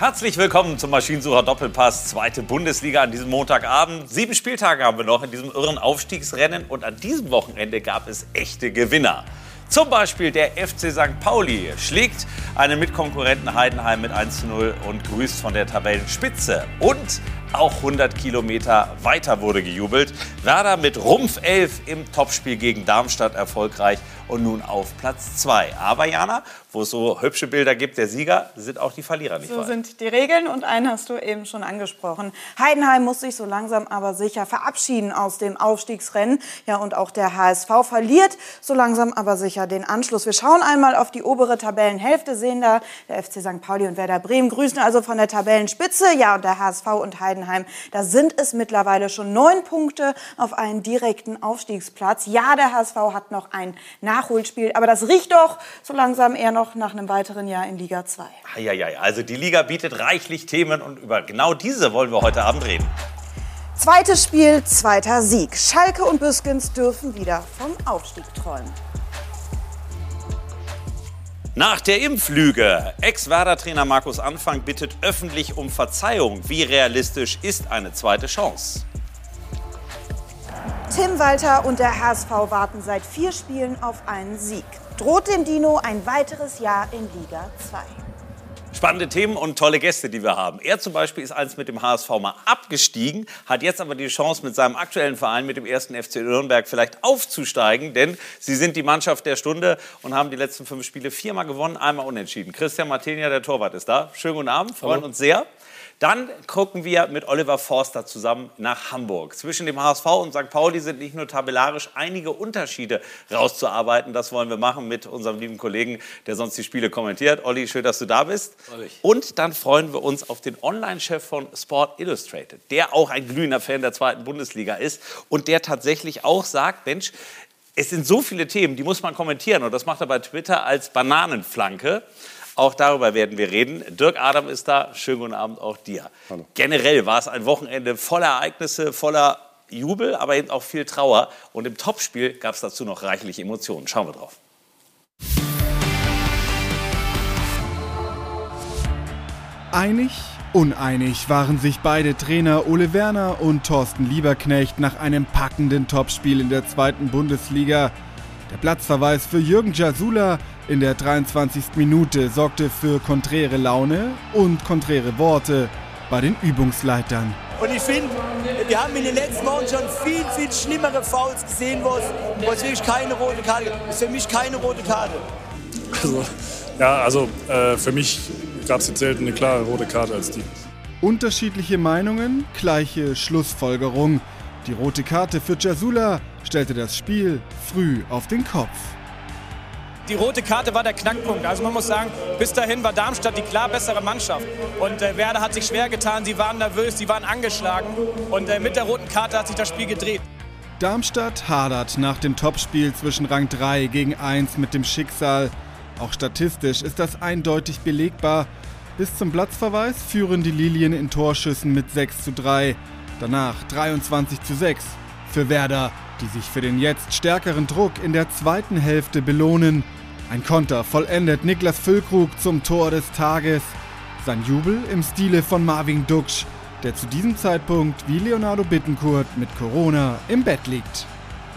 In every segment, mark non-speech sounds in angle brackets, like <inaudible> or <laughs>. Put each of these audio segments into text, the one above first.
Herzlich willkommen zum Maschinensucher Doppelpass, zweite Bundesliga an diesem Montagabend. Sieben Spieltage haben wir noch in diesem irren Aufstiegsrennen und an diesem Wochenende gab es echte Gewinner. Zum Beispiel der FC St. Pauli schlägt einen Mitkonkurrenten Heidenheim mit 1 zu 0 und grüßt von der Tabellenspitze. Und auch 100 Kilometer weiter wurde gejubelt. Werder mit Rumpf 11 im Topspiel gegen Darmstadt erfolgreich und nun auf Platz 2. Aber Jana, wo es so hübsche Bilder gibt, der Sieger sind auch die Verlierer nicht So sind die Regeln und einen hast du eben schon angesprochen. Heidenheim muss sich so langsam aber sicher verabschieden aus dem Aufstiegsrennen. Ja, und auch der HSV verliert so langsam aber sicher den Anschluss. Wir schauen einmal auf die obere Tabellenhälfte, sehen da der FC St. Pauli und Werder Bremen grüßen also von der Tabellenspitze. Ja, und der HSV und Heidenheim, da sind es mittlerweile schon neun Punkte auf einen direkten Aufstiegsplatz. Ja, der HSV hat noch ein Nachholspiel, aber das riecht doch so langsam eher noch nach einem weiteren Jahr in Liga 2. Eieiei, also die Liga bietet reichlich Themen und über genau diese wollen wir heute Abend reden. Zweites Spiel, zweiter Sieg. Schalke und Büskens dürfen wieder vom Aufstieg träumen. Nach der Impflüge. Ex-Werder-Trainer Markus Anfang bittet öffentlich um Verzeihung. Wie realistisch ist eine zweite Chance? Tim Walter und der HSV warten seit vier Spielen auf einen Sieg. Droht dem Dino ein weiteres Jahr in Liga 2? Spannende Themen und tolle Gäste, die wir haben. Er zum Beispiel ist eins mit dem HSV mal abgestiegen, hat jetzt aber die Chance, mit seinem aktuellen Verein, mit dem ersten FC Nürnberg, vielleicht aufzusteigen, denn sie sind die Mannschaft der Stunde und haben die letzten fünf Spiele viermal gewonnen, einmal unentschieden. Christian Martinia, der Torwart, ist da. Schönen guten Abend, freuen Hallo. uns sehr. Dann gucken wir mit Oliver Forster zusammen nach Hamburg. Zwischen dem HSV und St. Pauli sind nicht nur tabellarisch einige Unterschiede rauszuarbeiten. Das wollen wir machen mit unserem lieben Kollegen, der sonst die Spiele kommentiert. Olli, schön, dass du da bist. Und dann freuen wir uns auf den Online-Chef von Sport Illustrated, der auch ein glühender Fan der zweiten Bundesliga ist und der tatsächlich auch sagt, Mensch, es sind so viele Themen, die muss man kommentieren. Und das macht er bei Twitter als Bananenflanke. Auch darüber werden wir reden. Dirk Adam ist da. Schönen guten Abend auch dir. Generell war es ein Wochenende voller Ereignisse, voller Jubel, aber eben auch viel Trauer. Und im Topspiel gab es dazu noch reichlich Emotionen. Schauen wir drauf. Einig, uneinig waren sich beide Trainer Ole Werner und Thorsten Lieberknecht nach einem packenden Topspiel in der zweiten Bundesliga. Der Platzverweis für Jürgen Jasula in der 23. Minute sorgte für konträre Laune und konträre Worte bei den Übungsleitern. Und ich finde, wir haben in den letzten Wochen schon viel, viel schlimmere Fouls gesehen, wo es, wo es wirklich keine rote Karte gibt. Das ist für mich keine rote Karte. Also, ja, also äh, für mich gab es jetzt selten eine klare rote Karte als die. Unterschiedliche Meinungen, gleiche Schlussfolgerung. Die rote Karte für Jasula stellte das Spiel früh auf den Kopf. Die rote Karte war der Knackpunkt. Also man muss sagen, bis dahin war Darmstadt die klar bessere Mannschaft. Und äh, Werder hat sich schwer getan, sie waren nervös, sie waren angeschlagen. Und äh, mit der roten Karte hat sich das Spiel gedreht. Darmstadt hadert nach dem Topspiel zwischen Rang 3 gegen 1 mit dem Schicksal. Auch statistisch ist das eindeutig belegbar. Bis zum Platzverweis führen die Lilien in Torschüssen mit 6 zu 3. Danach 23 zu 6 für Werder, die sich für den jetzt stärkeren Druck in der zweiten Hälfte belohnen. Ein Konter vollendet Niklas Füllkrug zum Tor des Tages. Sein Jubel im Stile von Marvin Duksch, der zu diesem Zeitpunkt wie Leonardo Bittencourt mit Corona im Bett liegt.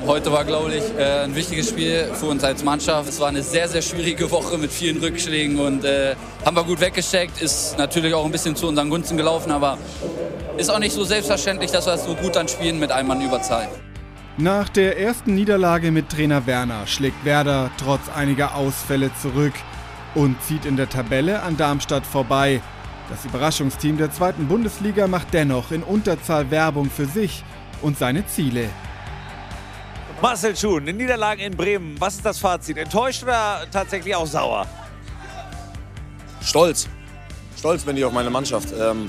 Heute war, glaube ich, äh, ein wichtiges Spiel für uns als Mannschaft. Es war eine sehr, sehr schwierige Woche mit vielen Rückschlägen und äh, haben wir gut weggesteckt. Ist natürlich auch ein bisschen zu unseren Gunsten gelaufen, aber ist auch nicht so selbstverständlich, dass wir es so gut dann spielen mit einem Mann Überzahl. Nach der ersten Niederlage mit Trainer Werner schlägt Werder trotz einiger Ausfälle zurück und zieht in der Tabelle an Darmstadt vorbei. Das Überraschungsteam der zweiten Bundesliga macht dennoch in Unterzahl Werbung für sich und seine Ziele. Marcel Schuhn, eine Niederlage in Bremen. Was ist das Fazit? Enttäuscht oder tatsächlich auch sauer? Stolz. Stolz bin ich auf meine Mannschaft. Ähm,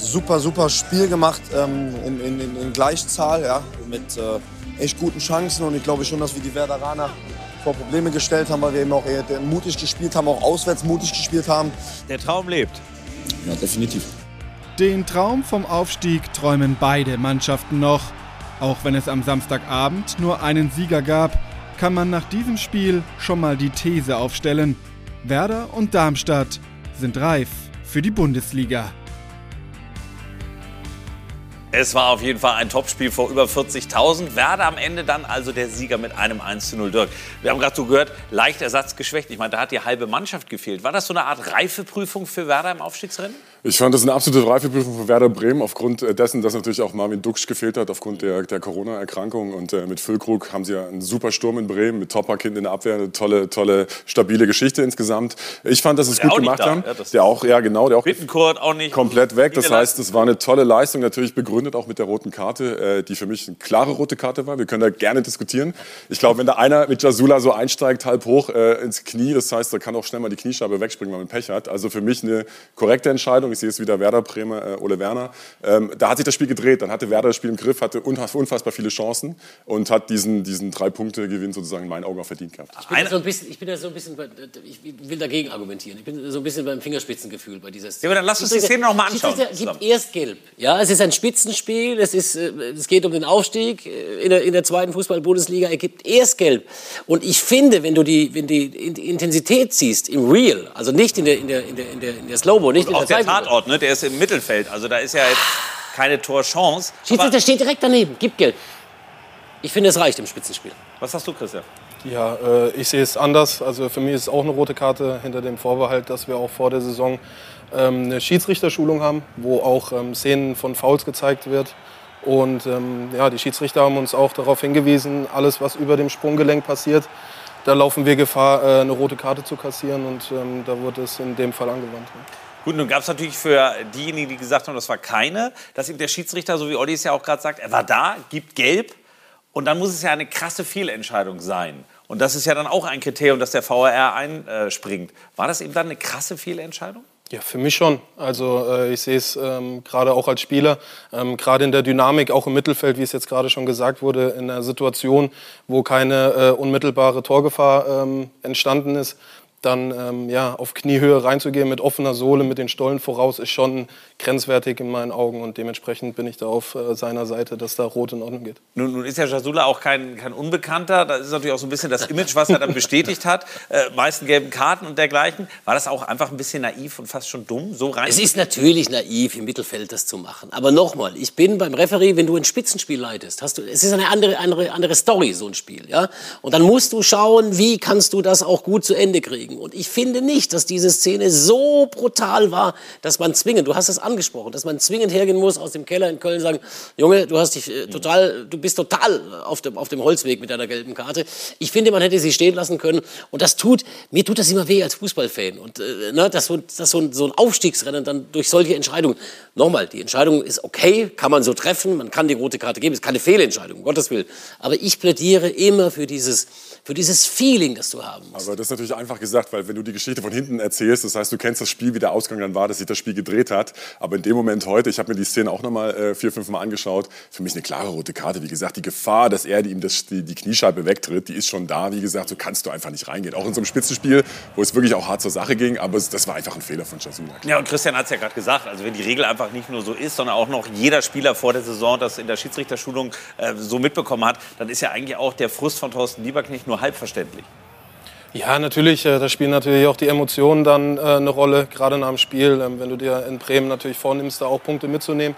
super, super Spiel gemacht ähm, in, in, in, Gleichzahl, ja, mit äh, echt guten Chancen. Und ich glaube schon, dass wir die Werderaner vor Probleme gestellt haben, weil wir eben auch eher mutig gespielt haben, auch auswärts mutig gespielt haben. Der Traum lebt. Ja, definitiv. Den Traum vom Aufstieg träumen beide Mannschaften noch. Auch wenn es am Samstagabend nur einen Sieger gab, kann man nach diesem Spiel schon mal die These aufstellen. Werder und Darmstadt sind reif für die Bundesliga. Es war auf jeden Fall ein Topspiel vor über 40.000. Werder am Ende dann also der Sieger mit einem 1 zu 0 Dirk. Wir haben gerade so gehört, leicht ersatzgeschwächt. Ich meine, da hat die halbe Mannschaft gefehlt. War das so eine Art Reifeprüfung für Werder im Aufstiegsrennen? Ich fand das eine absolute Reifeprüfung von Werder Bremen aufgrund äh, dessen, dass natürlich auch Marvin Duksch gefehlt hat aufgrund der, der Corona-Erkrankung. Und äh, mit Füllkrug haben sie ja einen super Sturm in Bremen, mit Topperkind in der Abwehr, eine tolle, tolle, stabile Geschichte insgesamt. Ich fand, dass sie es gut gemacht haben. Ja, der auch, ja genau, der auch auch nicht komplett weg. Das heißt, es war eine tolle Leistung, natürlich begründet auch mit der roten Karte, äh, die für mich eine klare rote Karte war. Wir können da gerne diskutieren. Ich glaube, wenn da einer mit Jasula so einsteigt, halb hoch äh, ins Knie, das heißt, da kann auch schnell mal die Kniescheibe wegspringen, wenn man Pech hat. Also für mich eine korrekte Entscheidung. Ich sehe es wieder Werder Bremer, äh, Ole Werner. Ähm, da hat sich das Spiel gedreht. Dann hatte Werder das Spiel im Griff, hatte unfassbar viele Chancen und hat diesen, diesen Drei-Punkte-Gewinn sozusagen in meinen Augen auch verdient gehabt. Ich bin, so ein bisschen, ich bin da so ein bisschen, ich will dagegen argumentieren. Ich bin so ein bisschen beim Fingerspitzengefühl bei dieser Szene. Ja, aber dann lass uns die Szene noch mal anschauen. Es gibt erst gelb. Ja, es ist ein Spitzenspiel. Es, ist, äh, es geht um den Aufstieg in der, in der zweiten Fußball-Bundesliga. Er gibt erst gelb. Und ich finde, wenn du die, wenn die Intensität siehst im Real, also nicht in der, in der, in der, in der, in der Slow-Mo, nicht Und in der der Tatort, ne? der ist im Mittelfeld. Also da ist ja jetzt keine Torchance. Schiedsrichter steht direkt daneben. Gib Geld. Ich finde, es reicht im Spitzenspiel. Was sagst du, Christian? Ja, äh, ich sehe es anders. Also für mich ist es auch eine rote Karte hinter dem Vorbehalt, dass wir auch vor der Saison ähm, eine Schiedsrichterschulung haben, wo auch ähm, Szenen von Fouls gezeigt wird. Und ähm, ja, die Schiedsrichter haben uns auch darauf hingewiesen, alles, was über dem Sprunggelenk passiert, da laufen wir Gefahr, äh, eine rote Karte zu kassieren. Und ähm, da wurde es in dem Fall angewandt. Gut, nun gab es natürlich für diejenigen, die gesagt haben, das war keine, dass ihm der Schiedsrichter, so wie Olli es ja auch gerade sagt, er war da, gibt gelb und dann muss es ja eine krasse Fehlentscheidung sein. Und das ist ja dann auch ein Kriterium, dass der VAR einspringt. War das eben dann eine krasse Fehlentscheidung? Ja, für mich schon. Also äh, ich sehe es ähm, gerade auch als Spieler, ähm, gerade in der Dynamik, auch im Mittelfeld, wie es jetzt gerade schon gesagt wurde, in einer Situation, wo keine äh, unmittelbare Torgefahr ähm, entstanden ist, dann ähm, ja, auf Kniehöhe reinzugehen mit offener Sohle, mit den Stollen voraus, ist schon grenzwertig in meinen Augen. Und dementsprechend bin ich da auf äh, seiner Seite, dass da rot in Ordnung geht. Nun, nun ist ja Jasula auch kein, kein Unbekannter. Das ist natürlich auch so ein bisschen das Image, was er dann bestätigt hat. Äh, meisten gelben Karten und dergleichen. War das auch einfach ein bisschen naiv und fast schon dumm, so rein? Es ist natürlich naiv, im Mittelfeld das zu machen. Aber nochmal, ich bin beim Referee, wenn du ein Spitzenspiel leitest, hast du, es ist eine andere, andere, andere Story, so ein Spiel. Ja? Und dann musst du schauen, wie kannst du das auch gut zu Ende kriegen. Und ich finde nicht, dass diese Szene so brutal war, dass man zwingend, du hast es angesprochen, dass man zwingend hergehen muss aus dem Keller in Köln und sagen, Junge, du hast dich äh, total, du bist total auf dem, auf dem Holzweg mit deiner gelben Karte. Ich finde, man hätte sie stehen lassen können. Und das tut, mir tut das immer weh als Fußballfan. Und äh, ne, dass, so, dass so, ein, so ein Aufstiegsrennen dann durch solche Entscheidungen, nochmal, die Entscheidung ist okay, kann man so treffen, man kann die rote Karte geben, ist keine Fehlentscheidung, um Gottes Willen. Aber ich plädiere immer für dieses, für dieses Feeling, das du haben musst. Aber das ist natürlich einfach gesagt, weil wenn du die Geschichte von hinten erzählst, das heißt, du kennst das Spiel, wie der Ausgang dann war, dass sich das Spiel gedreht hat. Aber in dem Moment heute, ich habe mir die Szene auch noch mal äh, vier, fünf Mal angeschaut, für mich eine klare rote Karte. Wie gesagt, die Gefahr, dass er ihm das, die, die Kniescheibe wegtritt, die ist schon da. Wie gesagt, so kannst du einfach nicht reingehen. Auch in so einem Spitzenspiel, wo es wirklich auch hart zur Sache ging. Aber es, das war einfach ein Fehler von Jasula. Ja, und Christian hat es ja gerade gesagt. Also wenn die Regel einfach nicht nur so ist, sondern auch noch jeder Spieler vor der Saison das in der Schiedsrichterschulung äh, so mitbekommen hat, dann ist ja eigentlich auch der Frust von Thorsten Lieberknecht nur halb verständlich. Ja, natürlich. äh, Da spielen natürlich auch die Emotionen dann äh, eine Rolle, gerade nach dem Spiel. Ähm, Wenn du dir in Bremen natürlich vornimmst, da auch Punkte mitzunehmen,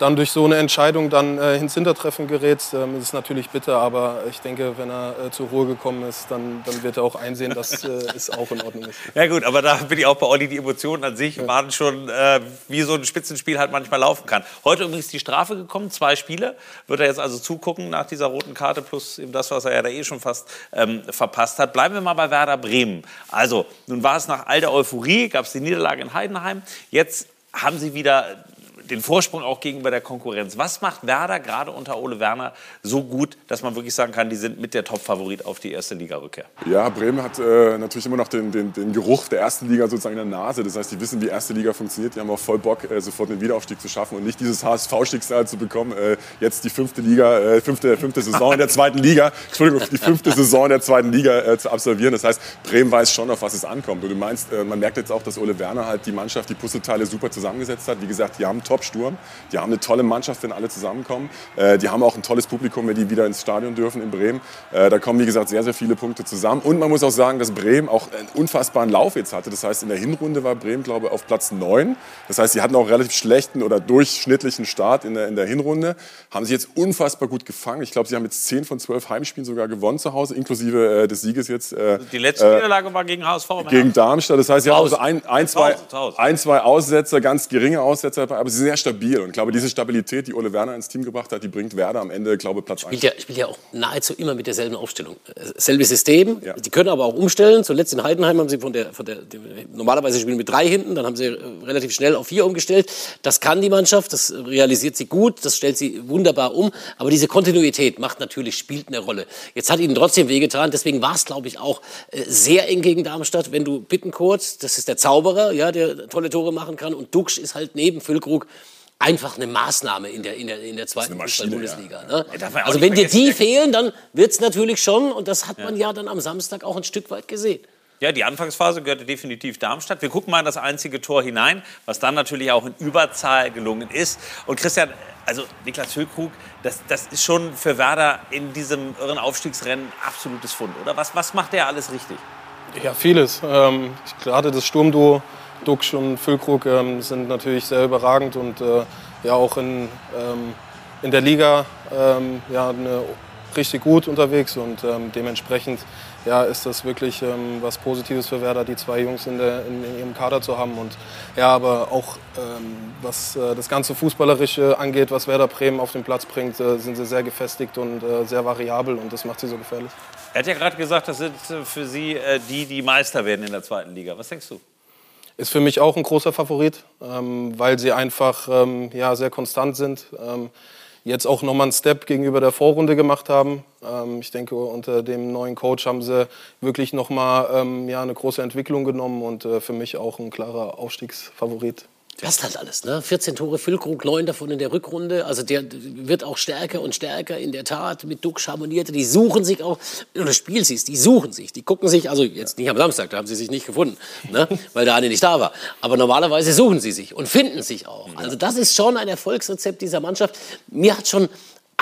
dann durch so eine Entscheidung dann äh, ins Hintertreffen gerätst, ähm, ist es natürlich bitter. Aber ich denke, wenn er äh, zur Ruhe gekommen ist, dann, dann wird er auch einsehen, dass äh, <laughs> es auch in Ordnung ist. Ja gut, aber da bin ich auch bei Olli. Die Emotionen an sich waren schon, äh, wie so ein Spitzenspiel halt manchmal laufen kann. Heute übrigens die Strafe gekommen, zwei Spiele. Wird er jetzt also zugucken nach dieser roten Karte plus eben das, was er ja da eh schon fast ähm, verpasst hat. Bleiben wir mal bei Werder Bremen. Also, nun war es nach all der Euphorie, gab es die Niederlage in Heidenheim. Jetzt haben sie wieder den Vorsprung auch gegenüber der Konkurrenz. Was macht Werder gerade unter Ole Werner so gut, dass man wirklich sagen kann, die sind mit der Top-Favorit auf die erste Liga-Rückkehr? Ja, Bremen hat äh, natürlich immer noch den, den, den Geruch der ersten Liga sozusagen in der Nase. Das heißt, die wissen, wie erste Liga funktioniert. Die haben auch voll Bock, äh, sofort den Wiederaufstieg zu schaffen und nicht dieses HSV-Schicksal zu bekommen. Äh, jetzt die fünfte Liga, äh, fünfte, fünfte Saison in der zweiten Liga, Entschuldigung, die fünfte Saison in der zweiten Liga äh, zu absolvieren. Das heißt, Bremen weiß schon, auf was es ankommt. Und du meinst, äh, man merkt jetzt auch, dass Ole Werner halt die Mannschaft, die Puzzleteile super zusammengesetzt hat. Wie gesagt, die haben top Top-Sturm. Die haben eine tolle Mannschaft, wenn alle zusammenkommen. Äh, die haben auch ein tolles Publikum, wenn die wieder ins Stadion dürfen in Bremen. Äh, da kommen, wie gesagt, sehr, sehr viele Punkte zusammen. Und man muss auch sagen, dass Bremen auch einen unfassbaren Lauf jetzt hatte. Das heißt, in der Hinrunde war Bremen, glaube ich, auf Platz 9. Das heißt, sie hatten auch einen relativ schlechten oder durchschnittlichen Start in der, in der Hinrunde. Haben sich jetzt unfassbar gut gefangen. Ich glaube, sie haben jetzt 10 von 12 Heimspielen sogar gewonnen zu Hause, inklusive äh, des Sieges jetzt. Äh, Die letzte äh, Niederlage war gegen HSV. gegen Darmstadt. Das heißt, sie haben also ein, ein, zwei, ein, zwei Aussetzer, ganz geringe Aussetzer, dabei, aber sie sehr stabil. Und ich glaube, diese Stabilität, die Ole Werner ins Team gebracht hat, die bringt Werder am Ende, glaube ich, Platz 1. Spielt ja, spielt ja auch nahezu immer mit derselben Aufstellung. Äh, Selbe System. Die können aber auch umstellen. Zuletzt in Heidenheim haben sie von der, von der, normalerweise spielen mit drei hinten, dann haben sie äh, relativ schnell auf vier umgestellt. Das kann die Mannschaft, das realisiert sie gut, das stellt sie wunderbar um. Aber diese Kontinuität macht natürlich, spielt eine Rolle. Jetzt hat ihnen trotzdem wehgetan. Deswegen war es, glaube ich, auch äh, sehr eng gegen Darmstadt. Wenn du Bittenkurt, das ist der Zauberer, ja, der tolle Tore machen kann. Und Duxch ist halt neben Füllkrug einfach eine Maßnahme in der, in der, in der zweiten Maschine, Fußball-Bundesliga. Ne? Ja, auch Also wenn dir die fehlen, dann wird es natürlich schon, und das hat man ja dann am Samstag auch ein Stück weit gesehen. Ja, die Anfangsphase gehörte definitiv Darmstadt. Wir gucken mal in das einzige Tor hinein, was dann natürlich auch in Überzahl gelungen ist. Und Christian, also Niklas Füllkrug, das, das ist schon für Werder in diesem irren Aufstiegsrennen absolutes Fund, oder? Was, was macht der alles richtig? Ja, vieles. Ähm, gerade das Sturmduo, Duxch und Füllkrug, ähm, sind natürlich sehr überragend und äh, ja auch in, ähm, in der Liga ähm, ja, eine, richtig gut unterwegs und ähm, dementsprechend ja, ist das wirklich ähm, was Positives für Werder, die zwei Jungs in, der, in, in ihrem Kader zu haben. Und ja, aber auch ähm, was äh, das ganze Fußballerische angeht, was Werder Bremen auf den Platz bringt, äh, sind sie sehr gefestigt und äh, sehr variabel und das macht sie so gefährlich. Er hat ja gerade gesagt, das sind für Sie äh, die, die Meister werden in der zweiten Liga. Was denkst du? Ist für mich auch ein großer Favorit, ähm, weil sie einfach ähm, ja, sehr konstant sind. Ähm, jetzt auch nochmal einen Step gegenüber der Vorrunde gemacht haben. Ähm, ich denke, unter dem neuen Coach haben sie wirklich nochmal ähm, ja, eine große Entwicklung genommen und äh, für mich auch ein klarer Aufstiegsfavorit. Das halt alles, ne? 14 Tore Füllkrug, 9 davon in der Rückrunde. Also der wird auch stärker und stärker in der Tat mit Duck harmonierte. Die suchen sich auch, wenn du das Spiel siehst, die suchen sich, die gucken sich, also jetzt nicht am Samstag, da haben sie sich nicht gefunden, ne? <laughs> weil der eine nicht da war. Aber normalerweise suchen sie sich und finden sich auch. Also das ist schon ein Erfolgsrezept dieser Mannschaft. Mir hat schon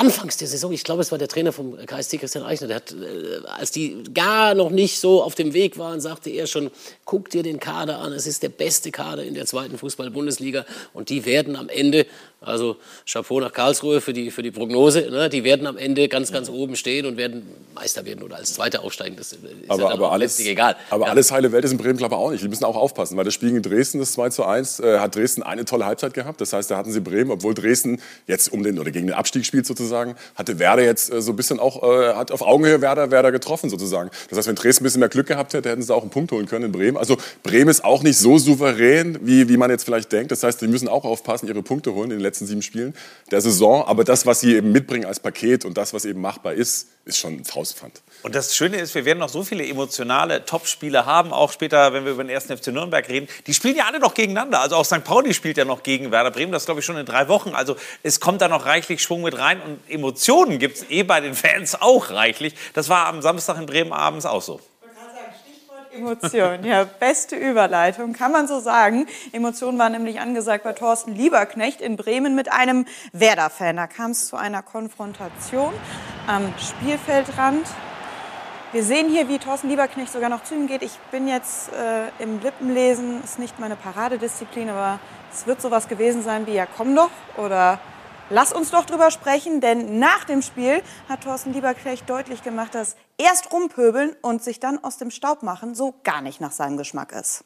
Anfangs der Saison, ich glaube, es war der Trainer vom KSC, Christian Eichner, der hat, äh, als die gar noch nicht so auf dem Weg waren, sagte er schon, guck dir den Kader an, es ist der beste Kader in der zweiten Fußball-Bundesliga und die werden am Ende, also Chapeau nach Karlsruhe für die, für die Prognose, ne, die werden am Ende ganz, ganz oben stehen und werden Meister werden oder als Zweiter aufsteigen, das ist aber, ja aber alles, egal. aber Ja. alles heile Welt ist in Bremen, glaube ich, auch nicht. Die müssen auch aufpassen, weil das Spiel gegen Dresden, das 2 zu 1, äh, hat Dresden eine tolle Halbzeit gehabt. Das heißt, da hatten sie Bremen, obwohl Dresden jetzt um den, oder gegen den Abstieg spielt sozusagen, hatte Werder jetzt äh, so ein bisschen auch, äh, hat auf Augenhöhe Werder, Werder getroffen sozusagen. Das heißt, wenn Dresden ein bisschen mehr Glück gehabt hätte, hätten sie auch einen Punkt holen können in Bremen. Also Bremen ist auch nicht so souverän, wie, wie man jetzt vielleicht denkt. Das heißt, die müssen auch aufpassen, ihre Punkte holen in den letzten sieben Spielen der Saison. Aber das, was sie eben mitbringen als Paket und das, was eben machbar ist, ist schon Faustpfand. Und das Schöne ist, wir werden noch so viele emotionale Topspiele haben, auch später, wenn wir über den 1. FC Nürnberg reden. Die spielen ja alle noch gegeneinander. Also auch St. Pauli spielt ja noch gegen Werder Bremen, das glaube ich schon in drei Wochen. Also es kommt da noch reichlich Schwung mit rein und Emotionen gibt es eh bei den Fans auch reichlich. Das war am Samstag in Bremen abends auch so. Emotion, ja, beste Überleitung, kann man so sagen. Emotionen waren nämlich angesagt bei Thorsten Lieberknecht in Bremen mit einem Werder-Fan. Da kam es zu einer Konfrontation am Spielfeldrand. Wir sehen hier, wie Thorsten Lieberknecht sogar noch zu ihm geht. Ich bin jetzt äh, im Lippenlesen, ist nicht meine Paradedisziplin, aber es wird sowas gewesen sein wie, ja komm doch oder lass uns doch drüber sprechen, denn nach dem Spiel hat Thorsten Lieberknecht deutlich gemacht, dass erst rumpöbeln und sich dann aus dem Staub machen so gar nicht nach seinem Geschmack ist.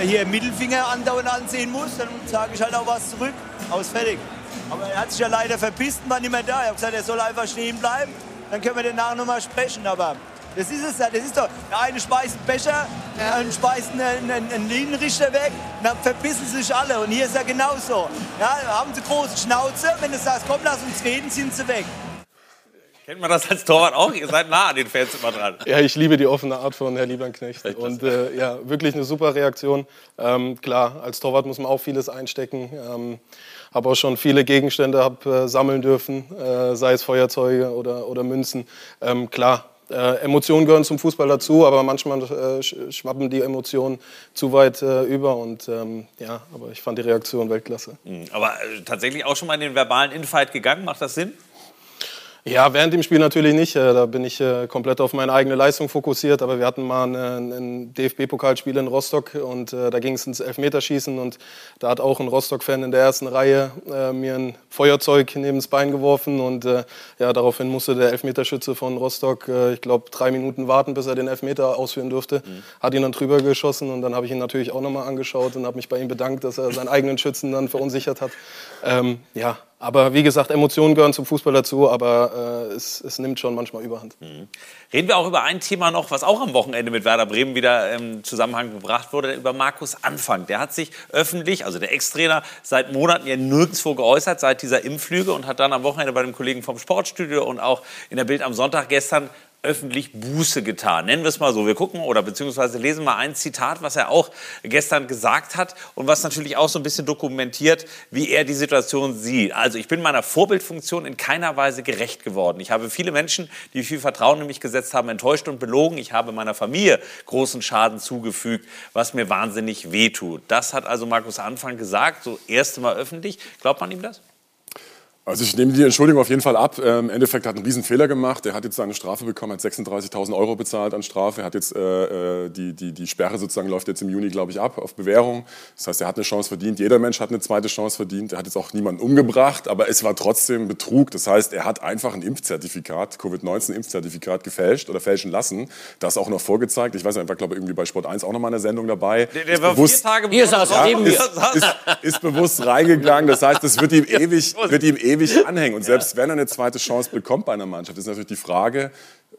hier Mittelfinger andauernd ansehen muss, dann sage ich halt auch was zurück. Aus fertig. Aber er hat sich ja leider verpisst und war nicht mehr da. Ich habe gesagt, er soll einfach stehen bleiben. Dann können wir danach noch mal sprechen. Aber das ist es. ja. Das ist doch, der eine speist einen Becher, der andere speist einen, einen, einen Linienrichter weg. Dann verbissen sich alle. Und hier ist ja genauso. Ja, haben sie große Schnauze. Wenn du sagst, komm, lass uns reden, sind sie weg. Kennt man das als Torwart auch? Ihr seid nah an den Fans immer dran. Ja, ich liebe die offene Art von Herrn Lieberknecht. Und äh, ja, wirklich eine super Reaktion. Ähm, klar, als Torwart muss man auch vieles einstecken. Ähm, habe auch schon viele Gegenstände hab, äh, sammeln dürfen, äh, sei es Feuerzeuge oder, oder Münzen. Ähm, klar, äh, Emotionen gehören zum Fußball dazu, aber manchmal äh, schwappen die Emotionen zu weit äh, über. Und ähm, ja, aber ich fand die Reaktion Weltklasse. Mhm. Aber äh, tatsächlich auch schon mal in den verbalen Infight gegangen, macht das Sinn? Ja, während dem Spiel natürlich nicht. Äh, da bin ich äh, komplett auf meine eigene Leistung fokussiert. Aber wir hatten mal ein DFB-Pokalspiel in Rostock und äh, da ging es ins Elfmeterschießen. Und da hat auch ein Rostock-Fan in der ersten Reihe mir ein Feuerzeug neben das Bein geworfen. Und ja, daraufhin musste der Elfmeterschütze von Rostock, ich glaube, drei Minuten warten, bis er den Elfmeter ausführen durfte. Mhm. Hat ihn dann drüber geschossen und dann habe ich ihn natürlich auch nochmal angeschaut und habe mich bei ihm bedankt, dass er seinen eigenen Schützen dann verunsichert hat. Ähm, ja, aber wie gesagt, Emotionen gehören zum Fußball dazu, aber äh, es, es, nimmt schon manchmal Überhand. Mhm. Reden wir auch über ein Thema noch, was auch am Wochenende mit Werder Bremen wieder im Zusammenhang gebracht wurde, über Markus Anfang. Der hat sich öffentlich, also der Ex-Trainer, seit Monaten ja nirgendwo geäußert, seit dieser Impflüge und hat dann am Wochenende bei dem Kollegen vom Sportstudio und auch in der Bild am Sonntag gestern öffentlich Buße getan. Nennen wir es mal so. Wir gucken oder beziehungsweise lesen mal ein Zitat, was er auch gestern gesagt hat und was natürlich auch so ein bisschen dokumentiert, wie er die Situation sieht. Also ich bin meiner Vorbildfunktion in keiner Weise gerecht geworden. Ich habe viele Menschen, die viel Vertrauen in mich gesetzt haben, enttäuscht und belogen. Ich habe meiner Familie großen Schaden zugefügt, was mir wahnsinnig wehtut. Das hat also Markus Anfang gesagt, so erste Mal öffentlich. Glaubt man ihm das? Also ich nehme die Entschuldigung auf jeden Fall ab. Ähm, Im Endeffekt hat er einen riesen Fehler gemacht. Er hat jetzt seine Strafe bekommen, hat 36.000 Euro bezahlt an Strafe. Er hat jetzt äh, äh, die, die, die Sperre sozusagen läuft jetzt im Juni, glaube ich, ab auf Bewährung. Das heißt, er hat eine Chance verdient. Jeder Mensch hat eine zweite Chance verdient. Er hat jetzt auch niemanden umgebracht, aber es war trotzdem Betrug. Das heißt, er hat einfach ein Impfzertifikat, Covid-19-Impfzertifikat gefälscht oder fälschen lassen. Das auch noch vorgezeigt. Ich weiß nicht, er war glaube ich irgendwie bei Sport 1 auch noch mal eine Sendung dabei. Der, der war bewusst, vier Tage hier saß, ja, ist, ist, ist, bewusst reingegangen. Das heißt, es wird ihm ewig, wird ihm ewig ewig anhängen. Und selbst wenn er eine zweite Chance bekommt bei einer Mannschaft, ist natürlich die Frage,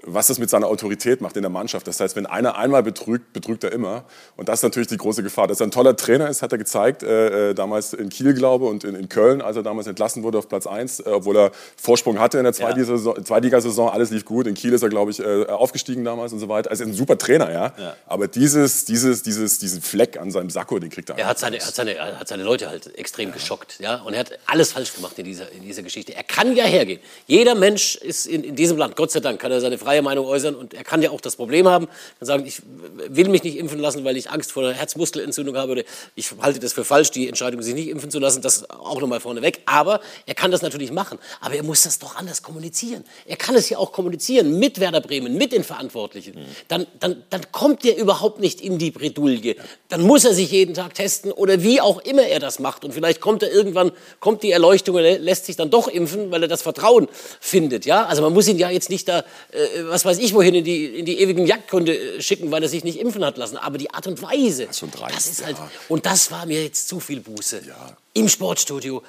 was das mit seiner Autorität macht in der Mannschaft. Das heißt, wenn einer einmal betrügt, betrügt er immer. Und das ist natürlich die große Gefahr. Dass er ein toller Trainer ist, hat er gezeigt, äh, äh damals in Kiel, glaube und in, in, Köln, als er damals entlassen wurde auf Platz 1, äh, obwohl er Vorsprung hatte in der Zweitligasaison, Zweitligasaison, alles lief gut. In Kiel ist er, glaube ich, äh, aufgestiegen damals und so weiter. Also ein super Trainer, ja. ja. Aber dieses, dieses, dieses, diesen Fleck an seinem Sakko, den kriegt er Er hat seine, hat seine, hat seine Leute halt extrem ja. geschockt. Ja? Und er hat alles falsch gemacht in dieser, in dieser Geschichte. Er kann ja hergehen. Jeder Mensch ist in, in diesem Land, Gott sei Dank, kann er seine freie Meinung äußern und er kann ja auch das Problem haben, kann sagen, ich will mich nicht impfen lassen, weil ich Angst vor einer Herzmuskelentzündung habe oder ich halte das für falsch, die Entscheidung, sich nicht impfen zu lassen, das auch nochmal vorneweg. Aber er kann das natürlich machen. Aber er muss das doch anders kommunizieren. Er kann es ja auch kommunizieren mit Werder Bremen, mit den Verantwortlichen. Dann, dann, dann kommt er überhaupt nicht in die Bredouille. Dann muss er sich jeden Tag testen oder wie auch immer er das macht. Und vielleicht kommt er irgendwann, kommt die Erleuchtung und lässt sich dann doch impfen, weil er das Vertrauen findet. Ja? Also man muss ihn ja jetzt nicht da, äh, was weiß ich wohin, in die, in die ewigen Jagdkunde äh, schicken, weil er sich nicht impfen hat lassen. Aber die Art und Weise, das, das ist halt, und das war mir jetzt zu viel Buße. Ja. Im Sportstudio,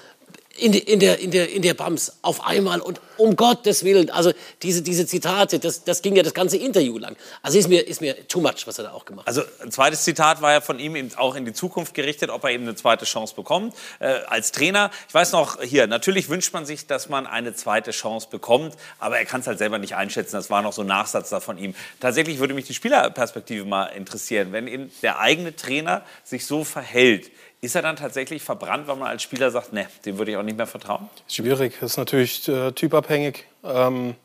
in, in, der, in, der, in der BAMS auf einmal und um Gottes Willen, also diese, diese Zitate, das, das ging ja das ganze Interview lang. Also ist mir, ist mir too much, was er da auch gemacht hat. Also ein zweites Zitat war ja von ihm auch in die Zukunft gerichtet, ob er eben eine zweite Chance bekommt. Äh, als Trainer, ich weiß noch, hier, natürlich wünscht man sich, dass man eine zweite Chance bekommt, aber er kann es halt selber nicht einschätzen. Das war noch so ein Nachsatz da von ihm. Tatsächlich würde mich die Spielerperspektive mal interessieren, wenn eben der eigene Trainer sich so verhält ist er dann tatsächlich verbrannt, weil man als Spieler sagt, ne, dem würde ich auch nicht mehr vertrauen? Schwierig, das ist natürlich äh, typabhängig. Ähm,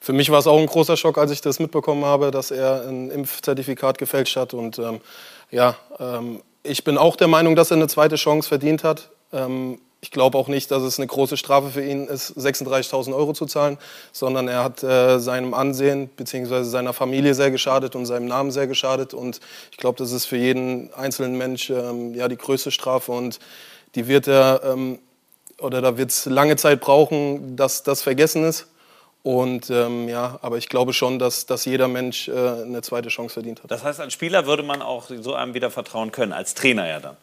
für mich war es auch ein großer Schock, als ich das mitbekommen habe, dass er ein Impfzertifikat gefälscht hat. Und ähm, ja, ähm, ich bin auch der Meinung, dass er eine zweite Chance verdient hat. Ähm, ich glaube auch nicht, dass es eine große Strafe für ihn ist, 36.000 Euro zu zahlen, sondern er hat äh, seinem Ansehen bzw. seiner Familie sehr geschadet und seinem Namen sehr geschadet. Und ich glaube, das ist für jeden einzelnen Mensch ähm, ja, die größte Strafe und die wird er, ähm, oder da wird es lange Zeit brauchen, dass das vergessen ist. Und ähm, ja, aber ich glaube schon, dass, dass jeder Mensch äh, eine zweite Chance verdient hat. Das heißt, als Spieler würde man auch so einem wieder vertrauen können, als Trainer ja dann.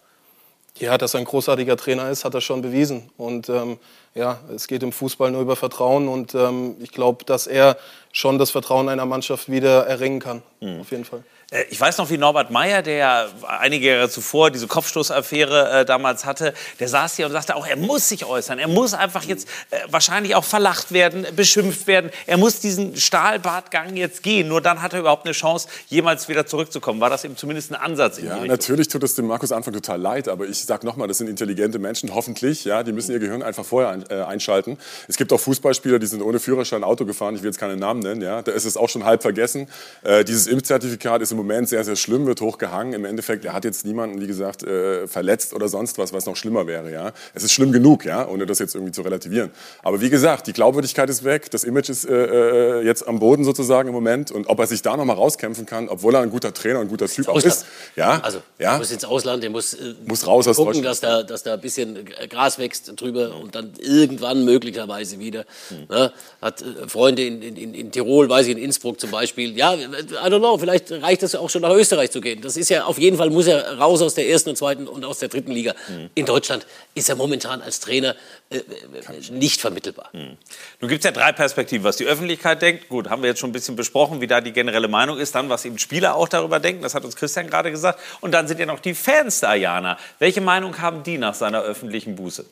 Ja, dass er ein großartiger Trainer ist, hat er schon bewiesen. Und ähm, ja, es geht im Fußball nur über Vertrauen. Und ähm, ich glaube, dass er schon das Vertrauen einer Mannschaft wieder erringen kann. Mhm. Auf jeden Fall. Äh, Ich weiß noch, wie Norbert Meyer, der ja einige Jahre zuvor diese Kopfstoßaffäre äh, damals hatte, der saß hier und sagte auch, er muss sich äußern. Er muss einfach jetzt äh, wahrscheinlich auch verlacht werden, beschimpft werden. Er muss diesen Stahlbadgang jetzt gehen. Nur dann hat er überhaupt eine Chance, jemals wieder zurückzukommen. War das eben zumindest ein Ansatz Ja, natürlich tut es dem Markus Anfang total leid, aber ich sag nochmal, das sind intelligente Menschen, hoffentlich, ja, die müssen ihr Gehirn einfach vorher ein, äh, einschalten. Es gibt auch Fußballspieler, die sind ohne Führerschein Auto gefahren, ich will jetzt keine Namen nennen, ja, da ist es auch schon halb vergessen. Äh, dieses Impfzertifikat ist im Moment sehr, sehr schlimm, wird hochgehangen. Im Endeffekt, er hat jetzt niemanden, wie gesagt, äh, verletzt oder sonst was, was noch schlimmer wäre, ja. Es ist schlimm genug, ja, ohne das jetzt irgendwie zu relativieren. Aber wie gesagt, die Glaubwürdigkeit ist weg, das Image ist äh, äh, jetzt am Boden sozusagen im Moment und ob er sich da nochmal rauskämpfen kann, obwohl er ein guter Trainer und ein guter Typ auch ist, ja, Also, ja, er muss ins Ausland, er muss, äh, Muss raus aus gucken, dass da, dass da ein bisschen Gras wächst drüber und dann irgendwann möglicherweise wieder. Hm. Ne? Hat äh, Freunde in, in, in Tirol, weiß ich, in Innsbruck zum Beispiel. Ja, I don't know, vielleicht reicht es auch schon nach Österreich zu gehen. Das ist ja, auf jeden Fall muss er raus aus der ersten und zweiten und aus der dritten Liga. Hm. In Deutschland ist er momentan als Trainer äh, äh, nicht vermittelbar. Hm. Nun gibt es ja drei Perspektiven, was die Öffentlichkeit denkt. Gut, haben wir jetzt schon ein bisschen besprochen, wie da die generelle Meinung ist. Dann, was eben Spieler auch darüber denken, das hat uns Christian gerade gesagt. Und dann sind ja noch die Fans der Ayana. Welche Meinung haben die nach seiner öffentlichen Buße?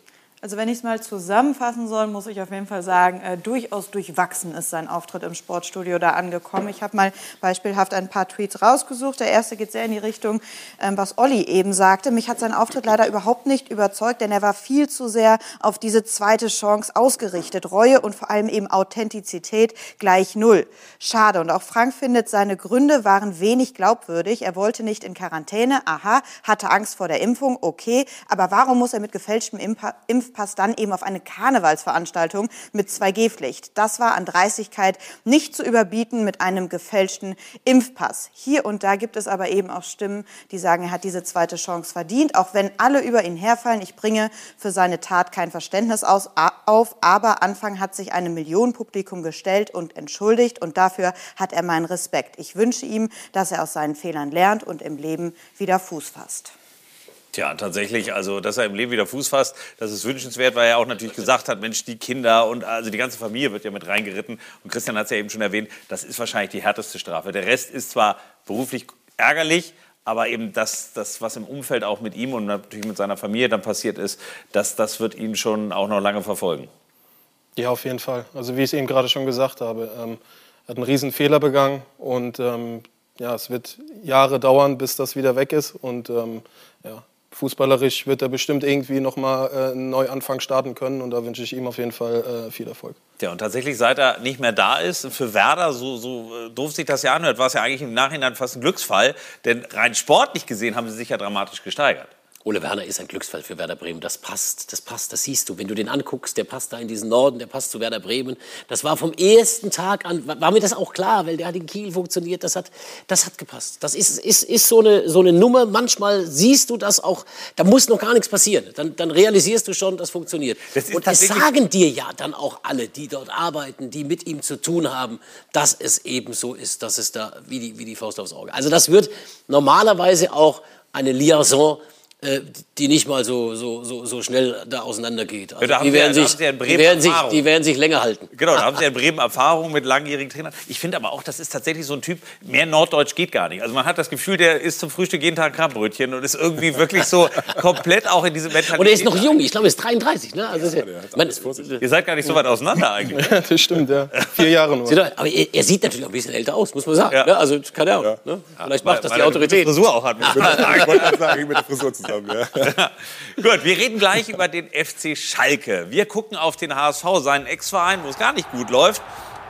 Also wenn ich es mal zusammenfassen soll, muss ich auf jeden Fall sagen, äh, durchaus durchwachsen ist sein Auftritt im Sportstudio da angekommen. Ich habe mal beispielhaft ein paar Tweets rausgesucht. Der erste geht sehr in die Richtung, ähm, was Olli eben sagte. Mich hat sein Auftritt leider überhaupt nicht überzeugt, denn er war viel zu sehr auf diese zweite Chance ausgerichtet. Reue und vor allem eben Authentizität gleich null. Schade. Und auch Frank findet, seine Gründe waren wenig glaubwürdig. Er wollte nicht in Quarantäne, aha, hatte Angst vor der Impfung, okay. Aber warum muss er mit gefälschtem Impa Impfpass dann eben auf eine Karnevalsveranstaltung mit 2G-Pflicht? Das war an Dreistigkeit nicht zu überbieten mit einem gefälschten Impfpass. Hier und da gibt es aber eben auch Stimmen, die sagen, er hat diese zweite Chance verdient, auch wenn alle über ihn herfallen. Ich bringe für seine Tat kein Verständnis aus, auf, aber Anfang hat sich einem Millionenpublikum gestellt und entschuldigt und dafür hat er meinen Respekt. Ich wünsche ihm, dass er aus seinen Fehlern lernt und im Leben wieder Fuß fasst. Tja, tatsächlich, also dass er im Leben wieder Fuß fasst, das ist wünschenswert, weil er auch natürlich gesagt hat, Mensch, die Kinder und also die ganze Familie wird ja mit reingeritten. Und Christian hat es ja eben schon erwähnt, das ist wahrscheinlich die härteste Strafe. Der Rest ist zwar beruflich ärgerlich, aber eben das, das, was im Umfeld auch mit ihm und natürlich mit seiner Familie dann passiert ist, das, das wird ihn schon auch noch lange verfolgen. Ja, auf jeden Fall. Also wie ich es eben gerade schon gesagt habe, ähm, hat einen riesen Fehler begangen und ähm, ja, es wird Jahre dauern, bis das wieder weg ist und ähm, ja, fußballerisch wird er bestimmt irgendwie nochmal äh, einen Neuanfang starten können und da wünsche ich ihm auf jeden Fall äh, viel Erfolg. Ja, und tatsächlich, seit er nicht mehr da ist, für Werder, so, so äh, doof sich das ja anhört, war es ja eigentlich im Nachhinein fast ein Glücksfall. Denn rein sportlich gesehen haben sie sich ja dramatisch gesteigert. Ole Werner ist ein Glücksfall für Werder Bremen. Das passt, das passt, das siehst du. Wenn du den anguckst, der passt da in diesen Norden, der passt zu Werder Bremen. Das war vom ersten Tag an, war mir das auch klar, weil der hat in Kiel funktioniert. Das hat, das hat gepasst. Das ist, ist, ist so, eine, so eine Nummer. Manchmal siehst du das auch, da muss noch gar nichts passieren. Dann, dann realisierst du schon, das funktioniert. Das Und tatsächlich- sagen dir ja dann auch alle, die dort arbeiten, die mit ihm zu tun haben, dass es eben so ist, dass es da wie die, wie die Faust aufs Auge. Also das wird normalerweise auch eine Liaison die nicht mal so, so, so, so schnell da auseinandergeht. Also Ja, da die, Sie ja- werden da sich, Sie ja die, werden sich, die werden sich länger halten. Genau, da haben sie ja in Bremen Erfahrung mit langjährigen Trainern. Ich finde aber auch, das ist tatsächlich so ein Typ, mehr Norddeutsch geht gar nicht. Also man hat das Gefühl, der isst zum Frühstück jeden Tag ein Krabbrötchen und ist irgendwie wirklich so <laughs> komplett auch in diese Mentalität. Und er ist noch jung, ich glaube, er ist 33. Ne? Also ist ja, man, Ihr seid gar nicht so weit auseinander eigentlich. <laughs> das stimmt, ja. Vier Jahre nur. Aber er, er sieht natürlich auch ein bisschen älter aus, muss man sagen. Ja. Ne? Also kann er auch. Ne? Vielleicht macht das Weil die Autorität. Frisur auch hat. <laughs> Ich wollte gerade sagen, mit der Frisur zusammen, ja. <laughs> Gut, wir reden gleich über den FC Schalke. Wir gucken auf den HSV, seinen Ex-Verein, wo es gar nicht gut läuft.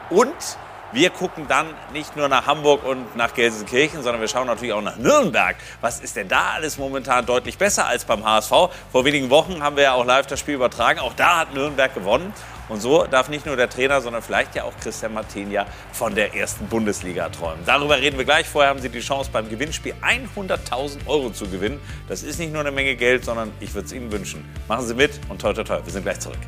Und wir gucken dann nicht nur nach Hamburg und nach Gelsenkirchen, sondern wir schauen natürlich auch nach Nürnberg. Was ist denn da alles momentan deutlich besser als beim HSV? Vor wenigen Wochen haben wir ja auch live das Spiel übertragen. Auch da hat Nürnberg gewonnen. Und so darf nicht nur der Trainer, sondern vielleicht ja auch Christian Martinia von der ersten Bundesliga träumen. Darüber reden wir gleich. Vorher haben Sie die Chance, beim Gewinnspiel 100.000 Euro zu gewinnen. Das ist nicht nur eine Menge Geld, sondern ich würde es Ihnen wünschen. Machen Sie mit und toi toi toi. Wir sind gleich zurück.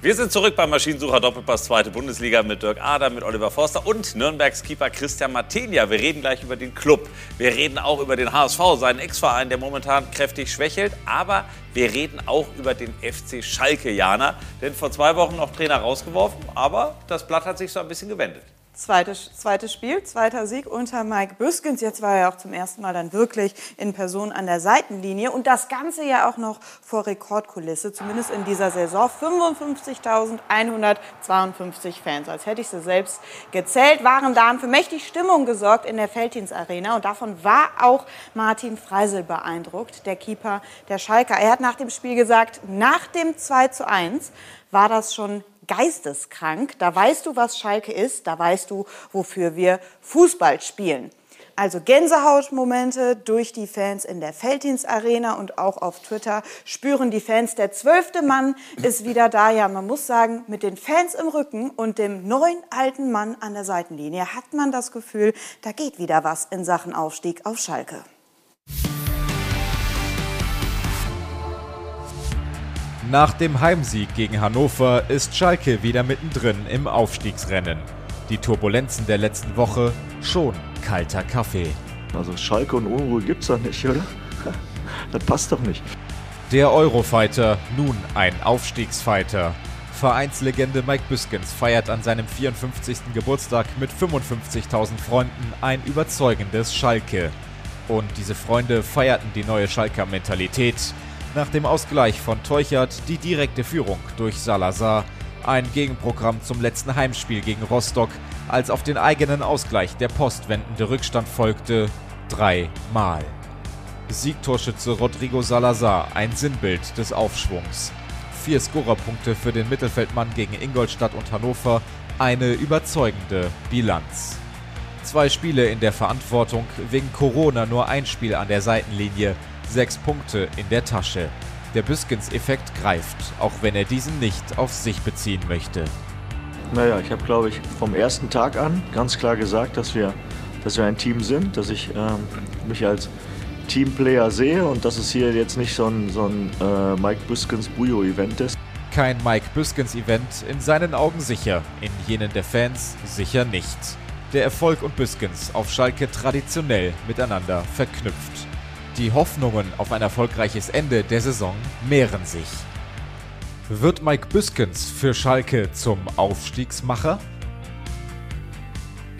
Wir sind zurück beim Maschinensucher Doppelpass zweite Bundesliga mit Dirk Ader, mit Oliver Forster und Nürnbergs Keeper Christian Martenia. Wir reden gleich über den Club. Wir reden auch über den HSV, seinen Ex-Verein, der momentan kräftig schwächelt. Aber wir reden auch über den FC Schalke, Jana. Denn vor zwei Wochen noch Trainer rausgeworfen, aber das Blatt hat sich so ein bisschen gewendet. Zweites, zweites Spiel, zweiter Sieg unter Mike Büskens. Jetzt war er auch zum ersten Mal dann wirklich in Person an der Seitenlinie. Und das Ganze ja auch noch vor Rekordkulisse, zumindest in dieser Saison. 55.152 Fans, als hätte ich sie selbst gezählt, waren da haben für mächtig Stimmung gesorgt in der Feldins Arena. Und davon war auch Martin Freisel beeindruckt, der Keeper der Schalker. Er hat nach dem Spiel gesagt, nach dem 2 zu 1 war das schon geisteskrank. Da weißt du, was Schalke ist, da weißt du, wofür wir Fußball spielen. Also Gänsehautmomente durch die Fans in der Felddienst Arena und auch auf Twitter spüren die Fans. Der zwölfte Mann ist wieder da. Ja, man muss sagen, mit den Fans im Rücken und dem neuen alten Mann an der Seitenlinie hat man das Gefühl, da geht wieder was in Sachen Aufstieg auf Schalke. Nach dem Heimsieg gegen Hannover ist Schalke wieder mittendrin im Aufstiegsrennen. Die Turbulenzen der letzten Woche schon kalter Kaffee. Also Schalke und Unruhe gibt's da nicht, oder? <laughs> Das passt doch nicht. Der Eurofighter, nun ein Aufstiegsfighter. Vereinslegende Mike Büskens feiert an seinem 54. Geburtstag mit 55.000 Freunden ein überzeugendes Schalke. Und diese Freunde feierten die neue Schalker Mentalität, nach dem Ausgleich von Teuchert die direkte Führung durch Salazar. Ein Gegenprogramm zum letzten Heimspiel gegen Rostock, als auf den eigenen Ausgleich der postwendende Rückstand folgte. Dreimal. Siegtorschütze Rodrigo Salazar, ein Sinnbild des Aufschwungs. Vier Scorerpunkte für den Mittelfeldmann gegen Ingolstadt und Hannover, eine überzeugende Bilanz. Zwei Spiele in der Verantwortung, wegen Corona nur ein Spiel an der Seitenlinie, Sechs Punkte in der Tasche. Der Büskens-Effekt greift, auch wenn er diesen nicht auf sich beziehen möchte. Naja, ich habe, glaube ich, vom ersten Tag an ganz klar gesagt, dass wir, dass wir ein Team sind, dass ich ähm, mich als Teamplayer sehe und dass es hier jetzt nicht so ein, so ein äh, Mike Büskens Bujo-Event ist. Kein Mike Büskens-Event, in seinen Augen sicher, in jenen der Fans sicher nicht. Der Erfolg und Büskens auf Schalke traditionell miteinander verknüpft. Die Hoffnungen auf ein erfolgreiches Ende der Saison mehren sich. Wird Mike Büskens für Schalke zum Aufstiegsmacher?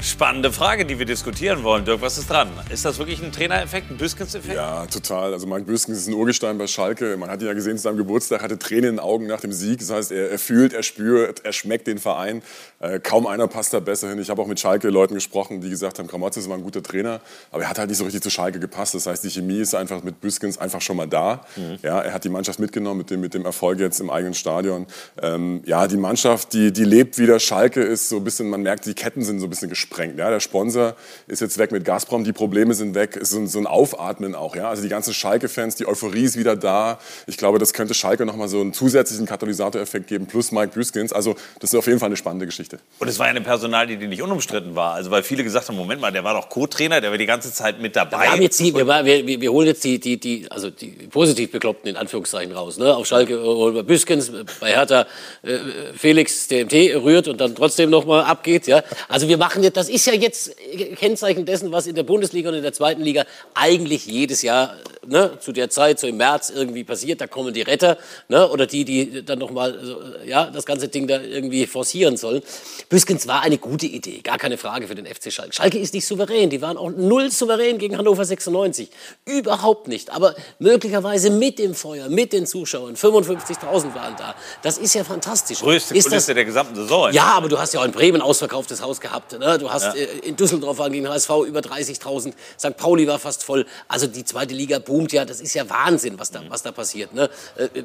Spannende Frage, die wir diskutieren wollen. Dirk, was ist dran? Ist das wirklich ein Trainereffekt, ein Büskens-Effekt? Ja, total. Also Mike Büskens ist ein Urgestein bei Schalke. Man hat ihn ja gesehen zu seinem Geburtstag, hatte Tränen in den Augen nach dem Sieg. Das heißt, er, er fühlt, er spürt, er schmeckt den Verein. Äh, kaum einer passt da besser hin. Ich habe auch mit Schalke-Leuten gesprochen, die gesagt haben, Kramotzes war ein guter Trainer, aber er hat halt nicht so richtig zu Schalke gepasst. Das heißt, die Chemie ist einfach mit Büskens einfach schon mal da. Mhm. Ja, er hat die Mannschaft mitgenommen mit dem, mit dem Erfolg jetzt im eigenen Stadion. Ähm, ja, die Mannschaft, die, die lebt wieder. Schalke ist so ein bisschen, man merkt, die Ketten sind so ein bisschen gesprengt. Ja, der Sponsor ist jetzt weg mit Gazprom, die Probleme sind weg, ist so ein, so ein Aufatmen auch. Ja? Also die ganzen Schalke-Fans, die Euphorie ist wieder da. Ich glaube, das könnte Schalke nochmal so einen zusätzlichen Katalysatoreffekt geben, plus Mike Büskens. Also das ist auf jeden Fall eine spannende Geschichte. Und es war ja eine Personalie, die nicht unumstritten war. Also weil viele gesagt haben, Moment mal, der war doch Co-Trainer, der war die ganze Zeit mit dabei. Wir, haben jetzt die, wir, wir, wir holen jetzt die, die, die, also die positiv Bekloppten in Anführungszeichen raus. Ne? Auf Schalke holen wir Büskens, bei Hertha äh, Felix DMT rührt und dann trotzdem nochmal abgeht. Ja? Also wir machen jetzt, das ist ja jetzt Kennzeichen dessen, was in der Bundesliga und in der zweiten Liga eigentlich jedes Jahr ne, zu der Zeit, so im März irgendwie passiert. Da kommen die Retter ne, oder die, die dann nochmal so, ja, das ganze Ding da irgendwie forcieren sollen. Büskens war eine gute Idee, gar keine Frage für den FC Schalke. Schalke ist nicht souverän, die waren auch null souverän gegen Hannover 96. Überhaupt nicht, aber möglicherweise mit dem Feuer, mit den Zuschauern. 55.000 waren da. Das ist ja fantastisch. Größte ist Kulisse das, der gesamten Saison. Ja, aber du hast ja auch in Bremen ausverkauftes Haus gehabt. Ne? Du hast ja. äh, in Düsseldorf waren gegen HSV über 30.000. St. Pauli war fast voll. Also die zweite Liga boomt ja. Das ist ja Wahnsinn, was da, was da passiert. Ne? Äh, äh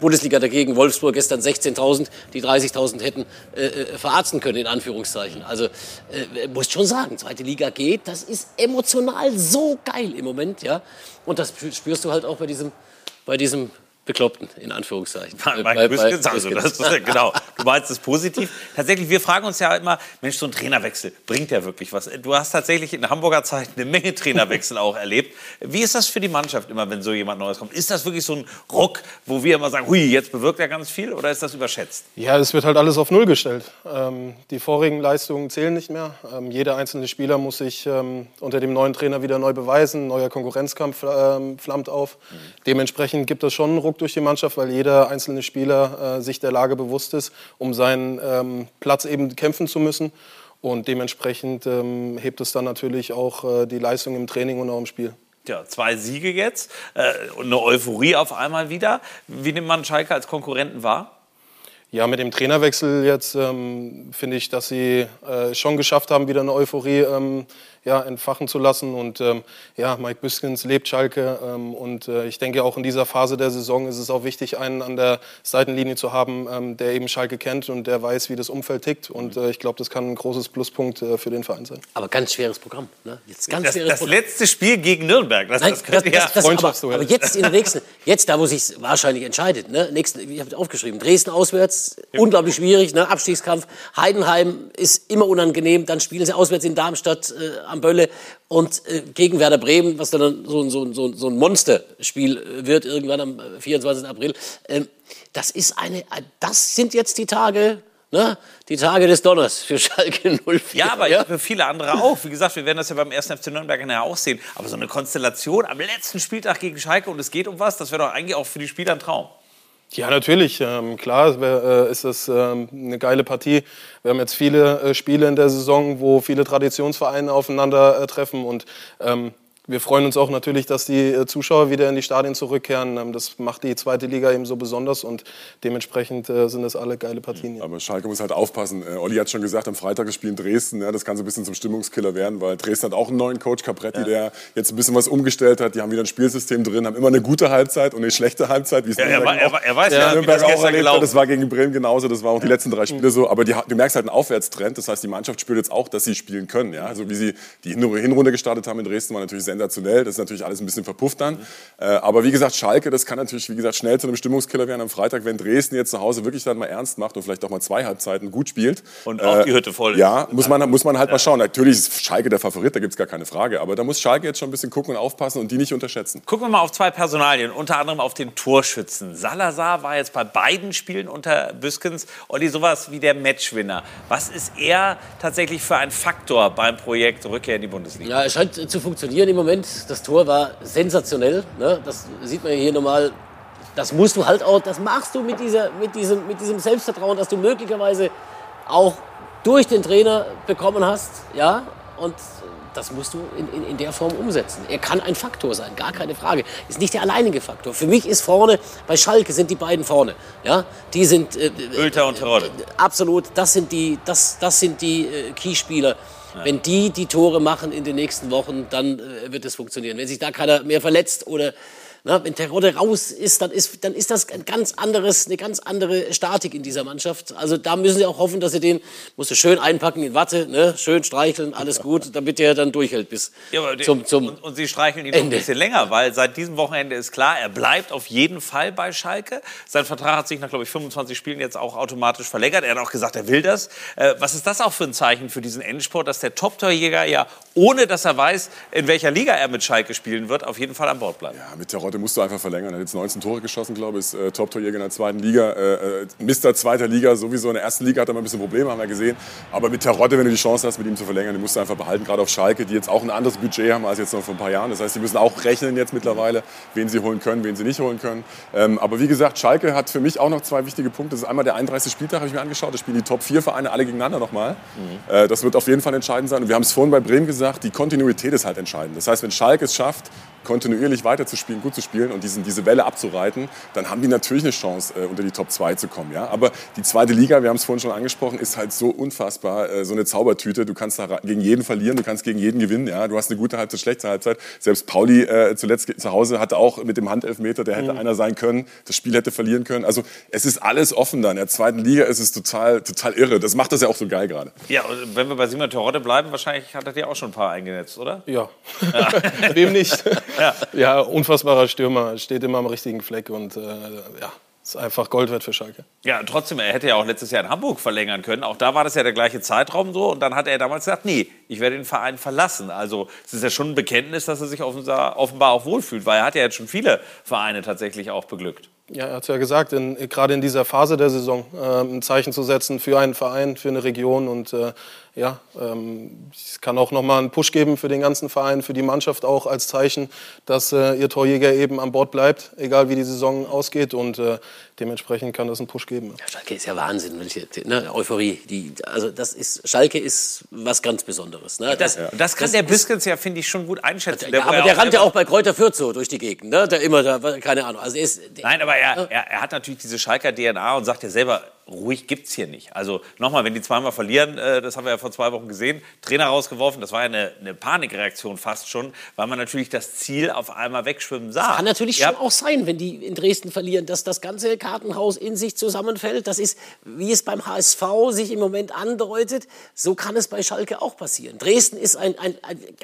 Bundesliga dagegen, Wolfsburg gestern 16.000. Die 30.000 hätten äh, verarzten können, in Anführungszeichen. Also äh, muss schon sagen, zweite Liga geht. Das ist emotional so geil im Moment. ja. Und das spürst du halt auch bei diesem, bei diesem Bekloppten, in Anführungszeichen. Bei, bei, bei also, das ist, <laughs> genau, du meinst es positiv. Tatsächlich, wir fragen uns ja immer, Mensch, so ein Trainerwechsel, bringt der wirklich was? Du hast tatsächlich in Hamburger Zeit eine Menge Trainerwechsel auch erlebt. Wie ist das für die Mannschaft immer, wenn so jemand Neues kommt? Ist das wirklich so ein Ruck, wo wir immer sagen, hui, jetzt bewirkt er ganz viel oder ist das überschätzt? Ja, es wird halt alles auf Null gestellt. Ähm, die vorigen Leistungen zählen nicht mehr. Ähm, jeder einzelne Spieler muss sich ähm, unter dem neuen Trainer wieder neu beweisen. Neuer Konkurrenzkampf ähm, flammt auf. Mhm. Dementsprechend gibt es schon einen Ruck durch die Mannschaft, weil jeder einzelne Spieler äh, sich der Lage bewusst ist, um seinen ähm, Platz eben kämpfen zu müssen. Und dementsprechend ähm, hebt es dann natürlich auch äh, die Leistung im Training und auch im Spiel. Ja, zwei Siege jetzt äh, und eine Euphorie auf einmal wieder. Wie nimmt man Schalke als Konkurrenten wahr? Ja, mit dem Trainerwechsel jetzt ähm, finde ich, dass sie äh, schon geschafft haben, wieder eine Euphorie ähm, ja, entfachen zu lassen. Und ähm, ja, Mike Büskens lebt Schalke. Ähm, und äh, ich denke, auch in dieser Phase der Saison ist es auch wichtig, einen an der Seitenlinie zu haben, ähm, der eben Schalke kennt und der weiß, wie das Umfeld tickt. Und äh, ich glaube, das kann ein großes Pluspunkt äh, für den Verein sein. Aber ganz schweres Programm. Ne? Jetzt ganz das, schweres das Programm. letzte Spiel gegen Nürnberg. Das, Nein, das, das, das, ja das aber, aber, jetzt in der nächsten, jetzt da, wo sich wahrscheinlich entscheidet. Ne? Nächsten, ich habe aufgeschrieben, Dresden auswärts, ja. unglaublich schwierig, ne? Abstiegskampf. Heidenheim ist immer unangenehm. Dann spielen sie auswärts in Darmstadt äh, am Bölle und äh, gegen Werder Bremen, was dann so, so, so, so ein Monsterspiel wird irgendwann am 24. April. Ähm, das ist eine, das sind jetzt die Tage, Ne? Die Tage des Donners für Schalke <laughs> 04. Ja, aber ja? für viele andere auch. Wie gesagt, wir werden das ja beim 1. FC Nürnberg nachher auch sehen. Aber so eine Konstellation am letzten Spieltag gegen Schalke und es geht um was, das wäre doch eigentlich auch für die Spieler ein Traum. Ja, natürlich. Ähm, klar äh, ist das ähm, eine geile Partie. Wir haben jetzt viele äh, Spiele in der Saison, wo viele Traditionsvereine aufeinandertreffen. Und ähm, wir freuen uns auch natürlich, dass die äh, Zuschauer wieder in die Stadien zurückkehren. Ähm, das macht die zweite Liga eben so besonders und dementsprechend äh, sind das alle geile Partien. Ja. Aber Schalke muss halt aufpassen. Äh, Olli hat schon gesagt, am Freitag ist Spiel in Dresden. Ja, das kann so ein bisschen zum Stimmungskiller werden, weil Dresden hat auch einen neuen Coach, Capretti, ja. der jetzt ein bisschen was umgestellt hat. Die haben wieder ein Spielsystem drin, haben immer eine gute Halbzeit und eine schlechte Halbzeit. Wie es ja, er, war, er, er, weiß ja, Nürnberg auch erlebt hat. Das war gegen Bremen genauso. Das war auch die letzten drei Spiele so. Aber die, du merkst halt einen Aufwärtstrend. Das heißt, die Mannschaft spürt jetzt auch, dass sie spielen können. Ja? Also wie sie die Hinrunde gestartet haben in Dresden, war natürlich sensationell. Das ist natürlich alles ein bisschen verpufft dann. Äh, aber wie gesagt, Schalke, das kann natürlich, wie gesagt, schnell zu einem Stimmungskiller werden am Freitag, wenn Dresden jetzt zu Hause wirklich dann mal ernst macht und vielleicht auch mal zwei Halbzeiten gut spielt. Und auch die Hütte voll ist. Ja, muss man, muss man halt ja. mal schauen. Natürlich ist Schalke der Favorit, da gibt es gar keine Frage. Aber da muss Schalke jetzt schon ein bisschen gucken und aufpassen und die nicht unterschätzen. Gucken wir mal auf zwei Personalien, unter anderem auf den Torschützen. Salazar war jetzt bei beiden Spielen unter Büskens. Olli, sowas wie der Matchwinner. Was ist er tatsächlich für ein Faktor beim Projekt Rückkehr in die Bundesliga? Ja, es scheint zu funktionieren im Moment. Das Tor war sensationell. Ne? Das sieht man hier nochmal. Das musst du halt auch, das machst du mit, dieser, mit, diesem, mit diesem Selbstvertrauen, das du möglicherweise auch durch den Trainer bekommen hast. Ja? Und das musst du in, in, in, der Form umsetzen. Er kann ein Faktor sein, gar keine Frage. Ist nicht der alleinige Faktor. Für mich ist vorne, bei Schalke sind die beiden vorne. Ja? Die sind. Äh, Oelter und Terodde. Äh, absolut, das sind die, das, das sind die äh, Keyspieler. Wenn die die Tore machen in den nächsten Wochen, dann äh, wird es funktionieren. Wenn sich da keiner mehr verletzt oder na, wenn Terodde raus ist dann, ist, dann ist das ein ganz anderes, eine ganz andere Statik in dieser Mannschaft. Also da müssen sie auch hoffen, dass sie den, musst du schön einpacken in Watte, ne, schön streicheln, alles <laughs> gut, damit der dann durchhält bis ja, zum, zum und, und, sie streicheln ihn noch ein bisschen länger, weil seit diesem Wochenende ist klar, er bleibt auf jeden Fall bei Schalke. Sein Vertrag hat sich nach, glaube ich, 25 Spielen jetzt auch automatisch verlängert. Er hat auch gesagt, er will das. Äh, was ist das auch für ein Zeichen für diesen Endsport, dass der Top-Torjäger ja, ohne dass er weiß, in welcher Liga er mit Schalke spielen wird, auf jeden Fall an Bord bleibt? Ja, mit Terodde musst du einfach verlängern. Er hat jetzt 19 Tore geschossen, glaube ich, ist äh, Top-Torjäger in der zweiten Liga. Äh, äh, Mister zweiter Liga, sowieso in der ersten Liga hat er mal ein bisschen Probleme, haben wir gesehen. Aber mit Terodde, wenn du die Chance hast, mit ihm zu verlängern, den musst du einfach behalten, gerade auf Schalke, die jetzt auch ein anderes Budget haben als jetzt noch vor ein paar Jahren. Das heißt, sie müssen auch rechnen jetzt mittlerweile, wen sie holen können, wen sie nicht holen können. Ähm, aber wie gesagt, Schalke hat für mich auch noch zwei wichtige Punkte. Das ist einmal der 31. Spieltag, habe ich mir angeschaut. Da spielen die Top-4-Vereine alle gegeneinander nochmal. Mhm. Äh, das wird auf jeden Fall entscheidend sein. Und wir haben es vorhin bei Bremen gesagt, die Kontinuität ist halt entscheidend. Das heißt, wenn Schalke es schafft, kontinuierlich weiterzuspielen, gut zu spielen und diesen, diese Welle abzureiten, dann haben die natürlich eine Chance, äh, unter die Top 2 zu kommen. Ja? Aber die zweite Liga, wir haben es vorhin schon angesprochen, ist halt so unfassbar, äh, so eine Zaubertüte. Du kannst da gegen jeden verlieren, du kannst gegen jeden gewinnen. Ja? Du hast eine gute Halbzeit, schlechte Halbzeit. Selbst Pauli äh, zuletzt zu Hause hatte auch mit dem Handelfmeter, der hätte mhm. einer sein können, das Spiel hätte verlieren können. Also es ist alles offen dann. In der zweiten Liga ist es total, total irre. Das macht das ja auch so geil gerade. Ja, und wenn wir bei Simon Terodde bleiben, wahrscheinlich hat er dir auch schon ein paar eingenetzt, oder? Ja, ja. <laughs> wem nicht. <laughs> Ja. ja, unfassbarer Stürmer, steht immer am richtigen Fleck und äh, ja, ist einfach Gold wert für Schalke. Ja, trotzdem, er hätte ja auch letztes Jahr in Hamburg verlängern können. Auch da war das ja der gleiche Zeitraum so. Und dann hat er damals gesagt, nee, ich werde den Verein verlassen. Also es ist ja schon ein Bekenntnis, dass er sich offenbar auch wohlfühlt, weil er hat ja jetzt schon viele Vereine tatsächlich auch beglückt. Ja, er hat ja gesagt, in, gerade in dieser Phase der Saison äh, ein Zeichen zu setzen für einen Verein, für eine Region und äh, ja, ähm, es kann auch nochmal einen Push geben für den ganzen Verein, für die Mannschaft auch als Zeichen, dass äh, ihr Torjäger eben an Bord bleibt, egal wie die Saison ausgeht und äh, dementsprechend kann das einen Push geben. Ja, Schalke ist ja Wahnsinn, ne? Euphorie. Die, also das ist, Schalke ist was ganz Besonderes. Ne? Das, das, das kann das der Biskens ja, finde ich, schon gut einschätzen. Ja, aber der rannt ja auch bei Kräuter Fürth so durch die Gegend. Ne? Der immer da, keine Ahnung. Also ist, Nein, aber er, er, er hat natürlich diese Schalker DNA und sagt ja selber, ruhig gibt es hier nicht. Also nochmal, wenn die zweimal verlieren, äh, das haben wir ja vor zwei Wochen gesehen, Trainer rausgeworfen, das war ja eine, eine, Panikreaktion fast schon, weil man natürlich das Ziel auf einmal wegschwimmen sah. Das kann natürlich ja. schon auch sein, wenn die in Dresden verlieren, dass das ganze Kartenhaus in sich zusammenfällt. Das ist, wie es beim HSV sich im Moment andeutet, so kann es bei Schalke auch passieren. Dresden ist ein, ein,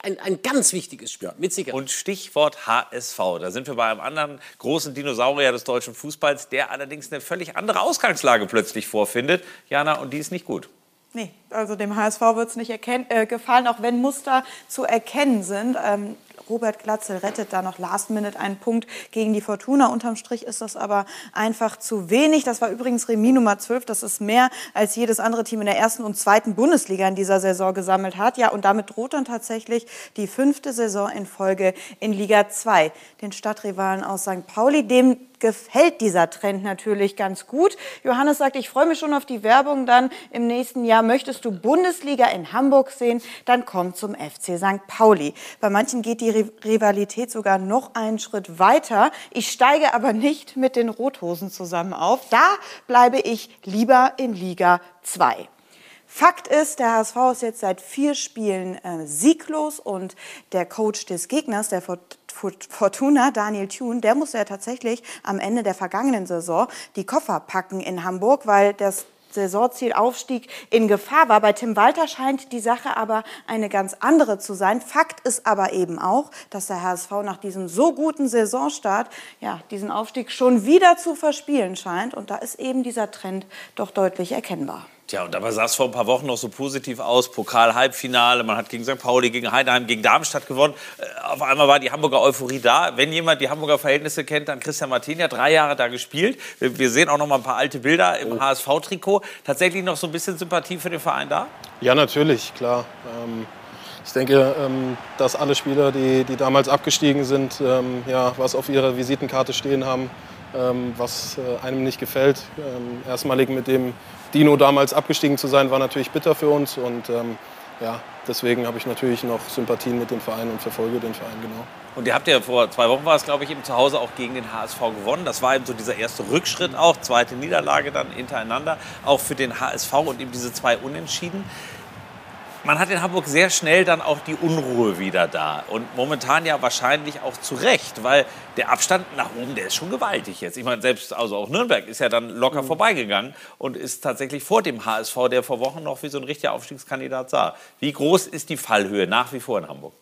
ein, ein ganz wichtiges Spiel, ja. mit Sicherheit. Und Stichwort HSV, da sind wir bei einem anderen großen Dinosaurier des deutschen Fußballs, der allerdings eine völlig andere Ausgangslage plötzlich plötzlich vorfindet, Jana, und die ist nicht gut. Nee, also dem HSV wird es nicht äh, gefallen, auch wenn Muster zu erkennen sind. Ähm, Robert Glatzel rettet da noch last minute einen Punkt gegen die Fortuna. Unterm Strich ist das aber einfach zu wenig. Das war übrigens Remis Nummer 12. Das ist mehr, als jedes andere Team in der ersten und zweiten Bundesliga in dieser Saison gesammelt hat. Ja, und damit droht dann tatsächlich die fünfte Saison in Folge in Liga 2. Den Stadtrivalen aus St. Pauli, dem gefällt dieser Trend natürlich ganz gut. Johannes sagt, ich freue mich schon auf die Werbung dann im nächsten Jahr. Möchtest du Bundesliga in Hamburg sehen, dann komm zum FC St. Pauli. Bei manchen geht die Rivalität sogar noch einen Schritt weiter. Ich steige aber nicht mit den Rothosen zusammen auf. Da bleibe ich lieber in Liga 2. Fakt ist, der HSV ist jetzt seit vier Spielen äh, sieglos und der Coach des Gegners, der Fortuna, Daniel Thune, der musste ja tatsächlich am Ende der vergangenen Saison die Koffer packen in Hamburg, weil das Saisonziel Aufstieg in Gefahr war. Bei Tim Walter scheint die Sache aber eine ganz andere zu sein. Fakt ist aber eben auch, dass der HSV nach diesem so guten Saisonstart ja, diesen Aufstieg schon wieder zu verspielen scheint. Und da ist eben dieser Trend doch deutlich erkennbar. Tja, und dabei sah es vor ein paar Wochen noch so positiv aus. Pokal-Halbfinale, man hat gegen St. Pauli, gegen Heidenheim, gegen Darmstadt gewonnen. Äh, auf einmal war die Hamburger Euphorie da. Wenn jemand die Hamburger Verhältnisse kennt, dann Christian Martin, ja drei Jahre da gespielt. Wir sehen auch noch mal ein paar alte Bilder im oh. HSV-Trikot. Tatsächlich noch so ein bisschen Sympathie für den Verein da? Ja, natürlich, klar. Ähm ich denke, ähm, dass alle Spieler, die, die damals abgestiegen sind, ähm, ja, was auf ihrer Visitenkarte stehen haben, was äh, einem nicht gefällt. erstmalig mit dem Dino damals abgestiegen zu sein, war natürlich bitter für uns. Und ähm, ja, deswegen habe ich natürlich noch Sympathien mit dem Verein und verfolge den Verein genau. Und ihr habt ja vor zwei Wochen war es, glaube ich, eben zu Hause auch gegen den HSV gewonnen. Das war eben so dieser erste Rückschritt auch, zweite Niederlage dann hintereinander, auch für den HSV und eben diese zwei Unentschieden man hat in Hamburg sehr schnell dann auch die Unruhe wieder da. Und momentan ja wahrscheinlich auch zu Recht, weil der Abstand nach oben, der ist schon gewaltig jetzt. Ich meine, selbst also auch Nürnberg ist ja dann locker mhm. vorbeigegangen und ist tatsächlich vor dem HSV, der vor Wochen noch wie so ein richtiger Aufstiegskandidat sah. Wie groß ist die Fallhöhe nach wie vor in Hamburg?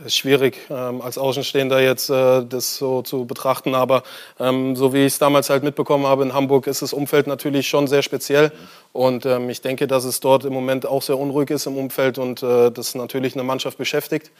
Es ist schwierig, ähm, als Außenstehender jetzt äh, das so zu betrachten. Aber ähm, so wie ich es damals halt mitbekommen habe, in Hamburg ist das Umfeld natürlich schon sehr speziell. Und ähm, ich denke, dass es dort im Moment auch sehr unruhig ist im Umfeld und äh, das natürlich eine Mannschaft beschäftigt.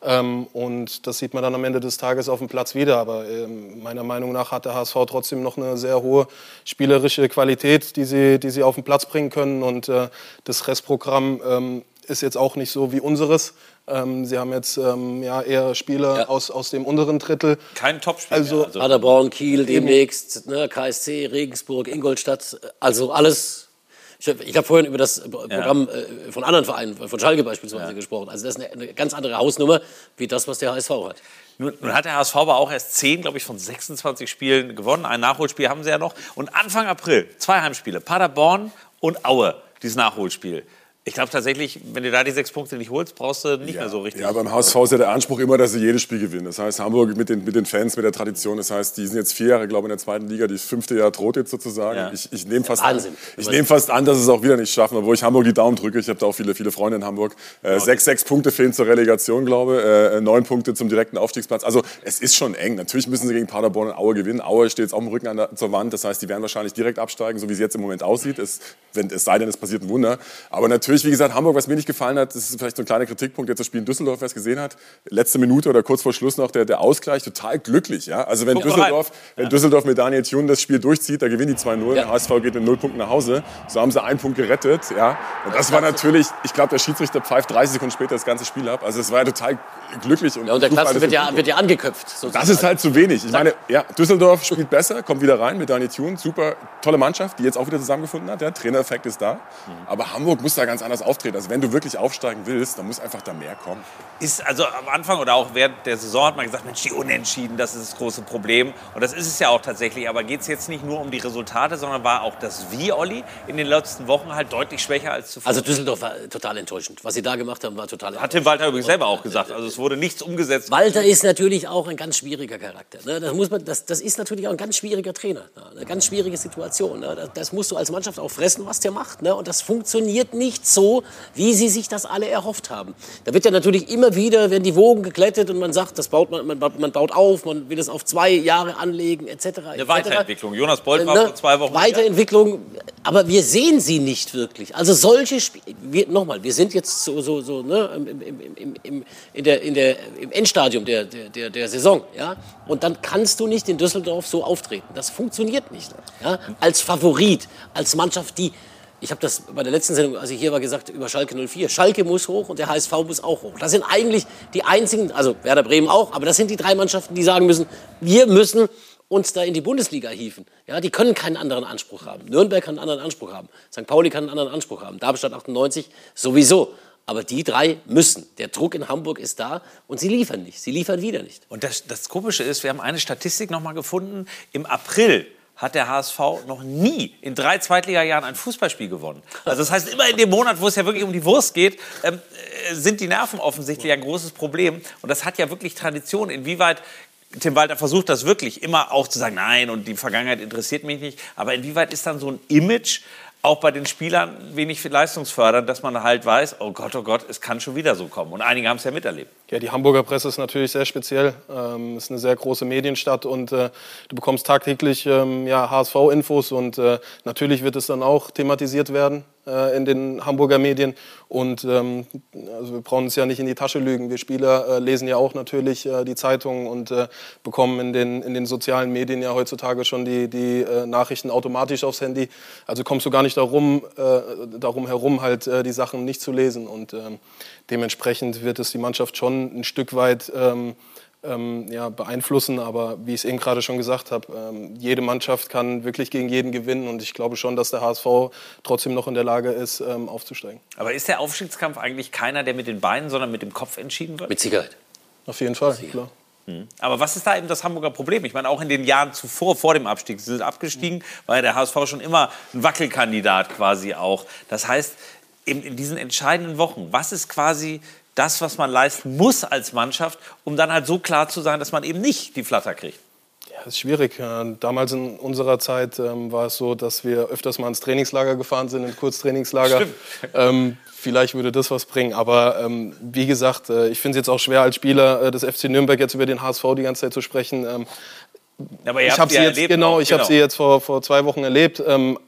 Ähm, und das sieht man dann am Ende des Tages auf dem Platz wieder. Aber ähm, meiner Meinung nach hat der HSV trotzdem noch eine sehr hohe spielerische Qualität, die sie, die sie auf den Platz bringen können. Und äh, das Restprogramm ähm, ist jetzt auch nicht so wie unseres. Ähm, sie haben jetzt ähm, ja, eher Spieler ja. Aus, aus dem unteren Drittel. Kein Topspiel. Also, also Paderborn, Kiel demnächst, ne, KSC, Regensburg, Ingolstadt, also alles. Ich, ich habe vorhin über das Programm ja. äh, von anderen Vereinen, von Schalke beispielsweise ja. gesprochen. Also das ist eine, eine, ganz andere Hausnummer wie das, was der HSV hat. Nun, nun hat der HSV aber auch erst 10, glaube ich, von 26 Spielen gewonnen. Ein Nachholspiel haben sie ja noch. Und Anfang April zwei Heimspiele, Paderborn und Aue, dieses Nachholspiel. Ich glaube tatsächlich, wenn du da die sechs Punkte nicht holst, brauchst du nicht ja. mehr so richtig. Ja, beim HSV ist ja der Anspruch immer, dass sie jedes Spiel gewinnen. Das heißt, Hamburg mit den, mit den Fans, mit der Tradition, das heißt, die sind jetzt vier Jahre, glaube ich, in der zweiten Liga, die fünfte Jahr droht jetzt sozusagen. Ja. Ich, ich nehme fast, an, nehm fast an, dass es auch wieder nicht schaffen, obwohl ich Hamburg die Daumen drücke. Ich habe da auch viele, viele Freunde in Hamburg. Äh, okay. sechs, sechs Punkte fehlen zur Relegation, glaube ich. Äh, neun Punkte zum direkten Aufstiegsplatz. Also es ist schon eng. Natürlich müssen sie gegen Paderborn und Aue gewinnen. Aue steht jetzt auch im Rücken der, zur Wand. Das heißt, die werden wahrscheinlich direkt absteigen, so wie es jetzt im Moment aussieht. Es wenn, es sei denn, es passiert ein Wunder. Aber natürlich, wie gesagt, Hamburg, was mir nicht gefallen hat, das ist vielleicht so ein kleiner Kritikpunkt, jetzt das Spiel in Düsseldorf, wer es gesehen hat, letzte Minute oder kurz vor Schluss noch der, der Ausgleich, total glücklich. Ja? Also wenn Düsseldorf, wenn Düsseldorf mit Daniel Thun das Spiel durchzieht, da gewinnen die 2-0, der HSV geht mit 0 Punkten nach Hause. So haben sie einen Punkt gerettet. Ja? Und das war natürlich, ich glaube, der Schiedsrichter pfeift 30 Sekunden später das ganze Spiel ab. Also es war ja total glücklich. Und, Ja, und der Klasse wird ja, wird ja angeköpft. das ist halt zu wenig. Ich meine, ja, Düsseldorf spielt besser, kommt wieder rein mit Daniel Thun. Super, tolle Mannschaft, die jetzt auch wieder zusammengefunden hat. Der Trainereffekt ist da. Aber Hamburg muss da ganz anders auftreten. Also wenn du wirklich aufsteigen willst, dann muss einfach da mehr kommen. Ist also am Anfang oder auch während der Saison hat man gesagt, Mensch, die Unentschieden, das ist das große Problem. Und das ist es ja auch tatsächlich. Aber geht es jetzt nicht nur um die Resultate, sondern war auch das Wie, Olli, in den letzten Wochen halt deutlich schwächer als zuvor? Also Düsseldorf war total enttäuschend. Was sie da gemacht haben, war total Hat Tim Walter übrigens selber auch gesagt. Also es wurde nichts umgesetzt. Walter ist natürlich auch ein ganz schwieriger Charakter. Ne? Das, muss man, das, das ist natürlich auch ein ganz schwieriger Trainer. Ne? Eine ganz schwierige Situation. Ne? Das, musst du als Mannschaft auch fressen, was der macht. Und das funktioniert nicht so, wie sie sich das alle erhofft haben. Da wird ja natürlich immer wieder, werden die Wogen geglättet und man sagt, das baut man, man, baut- man baut auf, man will es auf zwei Jahre anlegen, etc. Eine Weiterentwicklung. Jonas Bolt war Ne? vor zwei Wochen. Weiterentwicklung, aber wir sehen sie nicht wirklich. Also solche Spiele, nochmal, wir sind jetzt so, so, so ne, im, im, im, im, in der, in der, im Endstadium der, der, der, der Saison. Ja? Und dann kannst du nicht in Düsseldorf so auftreten. Das funktioniert nicht. Ja? Als Favorit, als Mannschaft, die. Ich habe das bei der letzten Sendung, als ich hier war, gesagt über Schalke 04. Schalke muss hoch und der HSV muss auch hoch. Das sind eigentlich die einzigen, also Werder Bremen auch, aber das sind die drei Mannschaften, die sagen müssen, wir müssen uns da in die Bundesliga hieven. Ja, die können keinen anderen Anspruch haben. Nürnberg kann einen anderen Anspruch haben. St. Pauli kann einen anderen Anspruch haben. Darmstadt 98 sowieso. Aber die drei müssen. Der Druck in Hamburg ist da und sie liefern nicht. Sie liefern wieder nicht. Und das, das Komische ist, wir haben eine Statistik noch mal gefunden. Im April hat der HSV noch nie in drei Zweitligajahren ein Fußballspiel gewonnen. Also das heißt, immer in dem Monat, wo es ja wirklich um die Wurst geht, ähm, äh, sind die Nerven offensichtlich ein großes Problem. Und das hat ja wirklich Tradition. Inwieweit Tim Walter versucht das wirklich immer auch zu sagen, nein, und die Vergangenheit interessiert mich nicht. Aber inwieweit ist dann so ein Image auch bei den Spielern wenig leistungsfördernd, dass man halt weiß, oh Gott, oh Gott, es kann schon wieder so kommen. Und einige haben es ja miterlebt. Ja, die Hamburger Presse ist natürlich sehr speziell. Ähm, ist eine sehr große Medienstadt und äh, du bekommst tagtäglich ähm, ja, HSV-Infos und äh, natürlich wird es dann auch thematisiert werden äh, in den Hamburger Medien. Und ähm, also wir brauchen uns ja nicht in die Tasche lügen. Wir Spieler äh, lesen ja auch natürlich äh, die Zeitungen und äh, bekommen in den, in den sozialen Medien ja heutzutage schon die, die äh, Nachrichten automatisch aufs Handy. Also kommst du gar nicht darum, äh, darum herum, halt die Sachen nicht zu lesen. Und ähm, dementsprechend wird es die Mannschaft schon ein Stück weit ähm, ähm, ja, beeinflussen. Aber wie ich es eben gerade schon gesagt habe, ähm, jede Mannschaft kann wirklich gegen jeden gewinnen. Und ich glaube schon, dass der HSV trotzdem noch in der Lage ist, ähm, aufzusteigen. Aber ist der Aufstiegskampf eigentlich keiner, der mit den Beinen, sondern mit dem Kopf entschieden wird? Mit Sicherheit. Auf jeden Fall, klar. Aber was ist da eben das Hamburger Problem? Ich meine, auch in den Jahren zuvor, vor dem Abstieg, sie sind abgestiegen, war ja der HSV schon immer ein Wackelkandidat quasi auch. Das heißt, eben in diesen entscheidenden Wochen, was ist quasi das, was man leisten muss als Mannschaft, um dann halt so klar zu sein, dass man eben nicht die Flatter kriegt? Ja, das ist schwierig. Äh, Damals in unserer Zeit ähm, war es so, dass wir öfters mal ins Trainingslager gefahren sind, in Kurztrainingslager. Stimmt. Ähm, vielleicht würde das was bringen. Aber ähm, wie gesagt, äh, ich finde es jetzt auch schwer als Spieler äh, des FC Nürnberg jetzt über den HSV die ganze Zeit zu sprechen. Aber ich habe sie jetzt genau, auch, ich habe genau. sie jetzt vor, vor zwei Wochen erlebt. Ähm,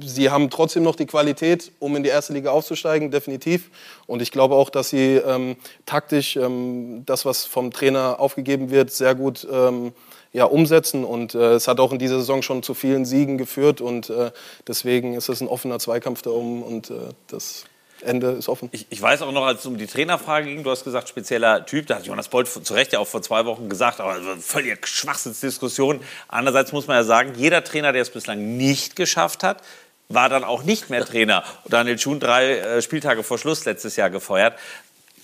sie haben trotzdem noch die Qualität, um in die erste Liga aufzusteigen, definitiv. Und ich glaube auch, dass sie ähm, taktisch ähm, das, was vom Trainer aufgegeben wird, sehr gut ähm, ja, umsetzen. Und äh, es hat auch in dieser Saison schon zu vielen Siegen geführt. Und äh, deswegen ist es ein offener Zweikampf da oben. Und äh, das Ende ist offen. Ich, ich weiß auch noch, als es um die Trainerfrage ging, du hast gesagt, spezieller Typ, da hat Jonas Bolt zu Recht ja auch vor zwei Wochen gesagt, aber völlige Schwachsinnsdiskussion. Andererseits muss man ja sagen, jeder Trainer, der es bislang nicht geschafft hat, war dann auch nicht mehr Trainer. Daniel Schuhn drei äh, Spieltage vor Schluss letztes Jahr gefeuert.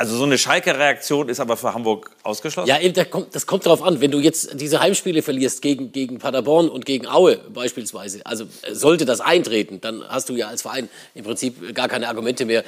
Also so eine Schalke-Reaktion ist aber für Hamburg ausgeschlossen. Ja, eben, da kommt, das kommt darauf an. Wenn du jetzt diese Heimspiele verlierst gegen, gegen Paderborn und gegen Aue beispielsweise, also äh, sollte das eintreten, dann hast du ja als Verein im Prinzip gar keine Argumente mehr,